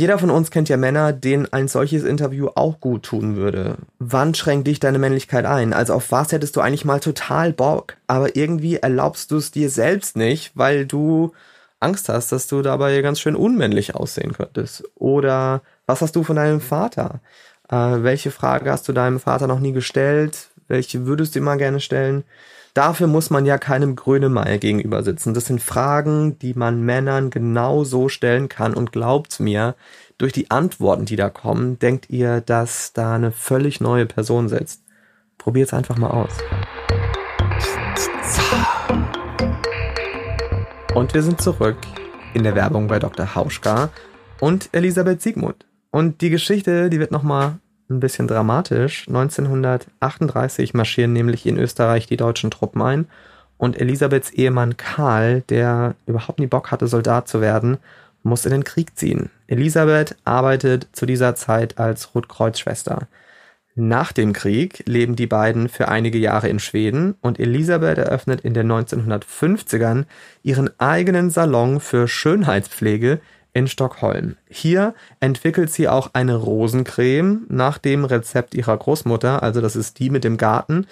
jeder von uns kennt ja Männer, denen ein solches Interview auch gut tun würde. Wann schränkt dich deine Männlichkeit ein? Also auf was hättest du eigentlich mal total Bock? Aber irgendwie erlaubst du es dir selbst nicht, weil du Angst hast, dass du dabei ganz schön unmännlich aussehen könntest. Oder was hast du von deinem Vater? Äh, welche Frage hast du deinem Vater noch nie gestellt? Welche würdest du immer gerne stellen? Dafür muss man ja keinem Grönemeyer gegenüber sitzen. Das sind Fragen, die man Männern genau so stellen kann. Und glaubt mir, durch die Antworten, die da kommen, denkt ihr, dass da eine völlig neue Person sitzt. Probiert's einfach mal aus. Und wir sind zurück in der Werbung bei Dr. Hauschka und Elisabeth Siegmund. Und die Geschichte, die wird nochmal ein bisschen dramatisch. 1938 marschieren nämlich in Österreich die deutschen Truppen ein und Elisabeths Ehemann Karl, der überhaupt nie Bock hatte, Soldat zu werden, muss in den Krieg ziehen. Elisabeth arbeitet zu dieser Zeit als Rotkreuzschwester. Nach dem Krieg leben die beiden für einige Jahre in Schweden und Elisabeth eröffnet in den 1950ern ihren eigenen Salon für Schönheitspflege in Stockholm. Hier entwickelt sie auch eine Rosencreme nach dem Rezept ihrer Großmutter, also das ist die mit dem Garten,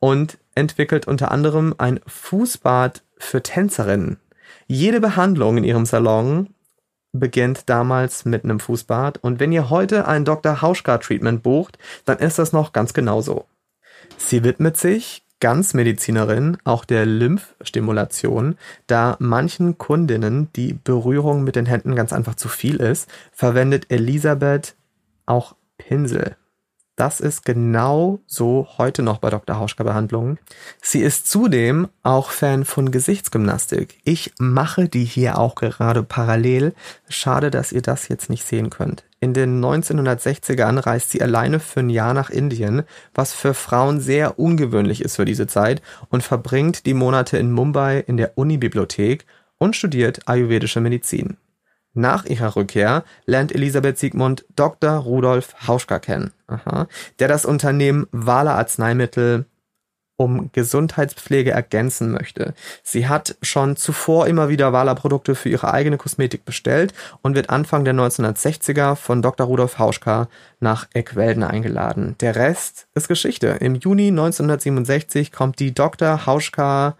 und entwickelt unter anderem ein Fußbad für Tänzerinnen. Jede Behandlung in ihrem Salon beginnt damals mit einem Fußbad und wenn ihr heute ein Dr. Hauschka Treatment bucht, dann ist das noch ganz genauso. Sie widmet sich Ganzmedizinerin auch der Lymphstimulation, da manchen Kundinnen die Berührung mit den Händen ganz einfach zu viel ist, verwendet Elisabeth auch Pinsel. Das ist genau so heute noch bei Dr. Hauschka Behandlungen. Sie ist zudem auch Fan von Gesichtsgymnastik. Ich mache die hier auch gerade parallel. Schade, dass ihr das jetzt nicht sehen könnt. In den 1960ern reist sie alleine für ein Jahr nach Indien, was für Frauen sehr ungewöhnlich ist für diese Zeit, und verbringt die Monate in Mumbai in der Unibibliothek und studiert ayurvedische Medizin. Nach ihrer Rückkehr lernt Elisabeth Siegmund Dr. Rudolf Hauschka kennen, aha, der das Unternehmen Wahler Arzneimittel um Gesundheitspflege ergänzen möchte. Sie hat schon zuvor immer wieder Wahler-Produkte für ihre eigene Kosmetik bestellt und wird Anfang der 1960er von Dr. Rudolf Hauschka nach Eckwelden eingeladen. Der Rest ist Geschichte. Im Juni 1967 kommt die Dr. Hauschka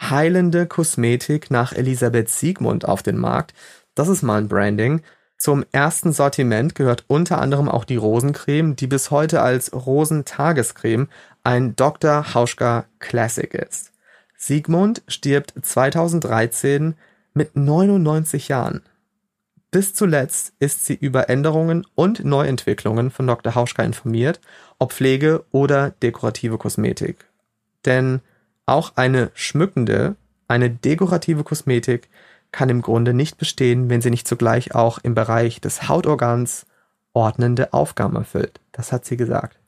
heilende Kosmetik nach Elisabeth Siegmund auf den Markt. Das ist mal ein Branding. Zum ersten Sortiment gehört unter anderem auch die Rosencreme, die bis heute als Rosentagescreme ein Dr. Hauschka Classic ist. Siegmund stirbt 2013 mit 99 Jahren. Bis zuletzt ist sie über Änderungen und Neuentwicklungen von Dr. Hauschka informiert, ob Pflege oder dekorative Kosmetik. Denn auch eine schmückende, eine dekorative Kosmetik kann im Grunde nicht bestehen, wenn sie nicht zugleich auch im Bereich des Hautorgans ordnende Aufgaben erfüllt. Das hat sie gesagt.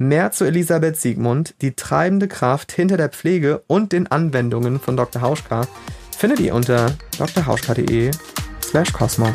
Mehr zu Elisabeth Siegmund, die treibende Kraft hinter der Pflege und den Anwendungen von Dr. Hauschka, findet ihr unter drhauschka.de slash kosmos.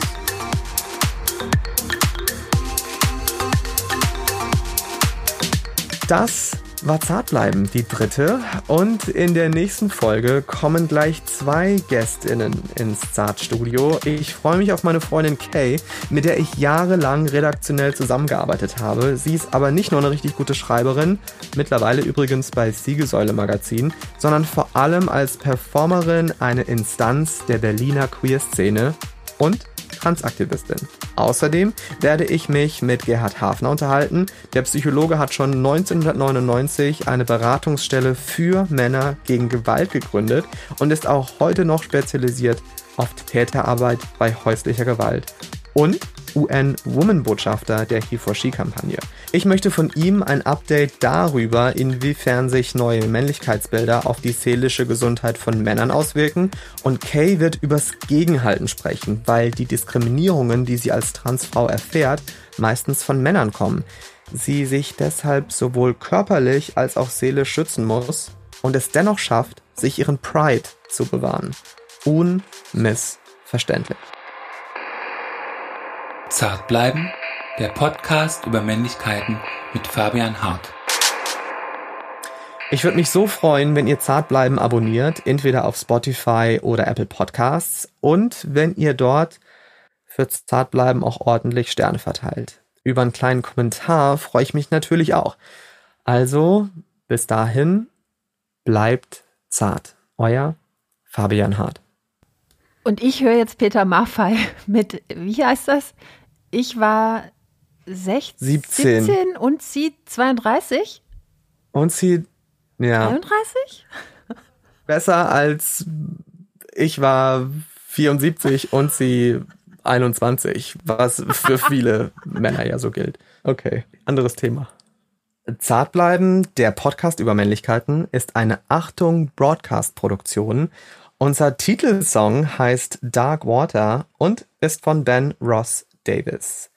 Das war Zartbleiben, die dritte. Und in der nächsten Folge kommen gleich zwei GästInnen ins Zartstudio. Ich freue mich auf meine Freundin Kay, mit der ich jahrelang redaktionell zusammengearbeitet habe. Sie ist aber nicht nur eine richtig gute Schreiberin, mittlerweile übrigens bei Siegesäule Magazin, sondern vor allem als Performerin eine Instanz der Berliner Queer-Szene und Transaktivistin. Außerdem werde ich mich mit Gerhard Hafner unterhalten. Der Psychologe hat schon 1999 eine Beratungsstelle für Männer gegen Gewalt gegründet und ist auch heute noch spezialisiert auf Täterarbeit bei häuslicher Gewalt. Und UN-Woman-Botschafter der He4She-Kampagne. Ich möchte von ihm ein Update darüber, inwiefern sich neue Männlichkeitsbilder auf die seelische Gesundheit von Männern auswirken. Und Kay wird übers Gegenhalten sprechen, weil die Diskriminierungen, die sie als Transfrau erfährt, meistens von Männern kommen. Sie sich deshalb sowohl körperlich als auch seelisch schützen muss und es dennoch schafft, sich ihren Pride zu bewahren. Unmissverständlich. Zart bleiben, der Podcast über Männlichkeiten mit Fabian Hart. Ich würde mich so freuen, wenn ihr Zartbleiben abonniert, entweder auf Spotify oder Apple Podcasts und wenn ihr dort für Zartbleiben auch ordentlich Sterne verteilt. Über einen kleinen Kommentar freue ich mich natürlich auch. Also, bis dahin, bleibt zart. Euer Fabian Hart. Und ich höre jetzt Peter Maffei mit, wie heißt das? Ich war 16, 17. 17 und sie 32? Und sie, ja. 33? [LAUGHS] Besser als ich war 74 und sie 21, was für viele Männer ja so gilt. Okay, anderes Thema. Zart bleiben, der Podcast über Männlichkeiten, ist eine Achtung Broadcast-Produktion. Unser Titelsong heißt Dark Water und ist von Ben Ross Davis.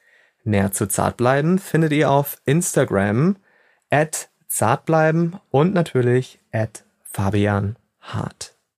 Näher zu Zartbleiben findet ihr auf Instagram at Zartbleiben und natürlich at Fabian Hart.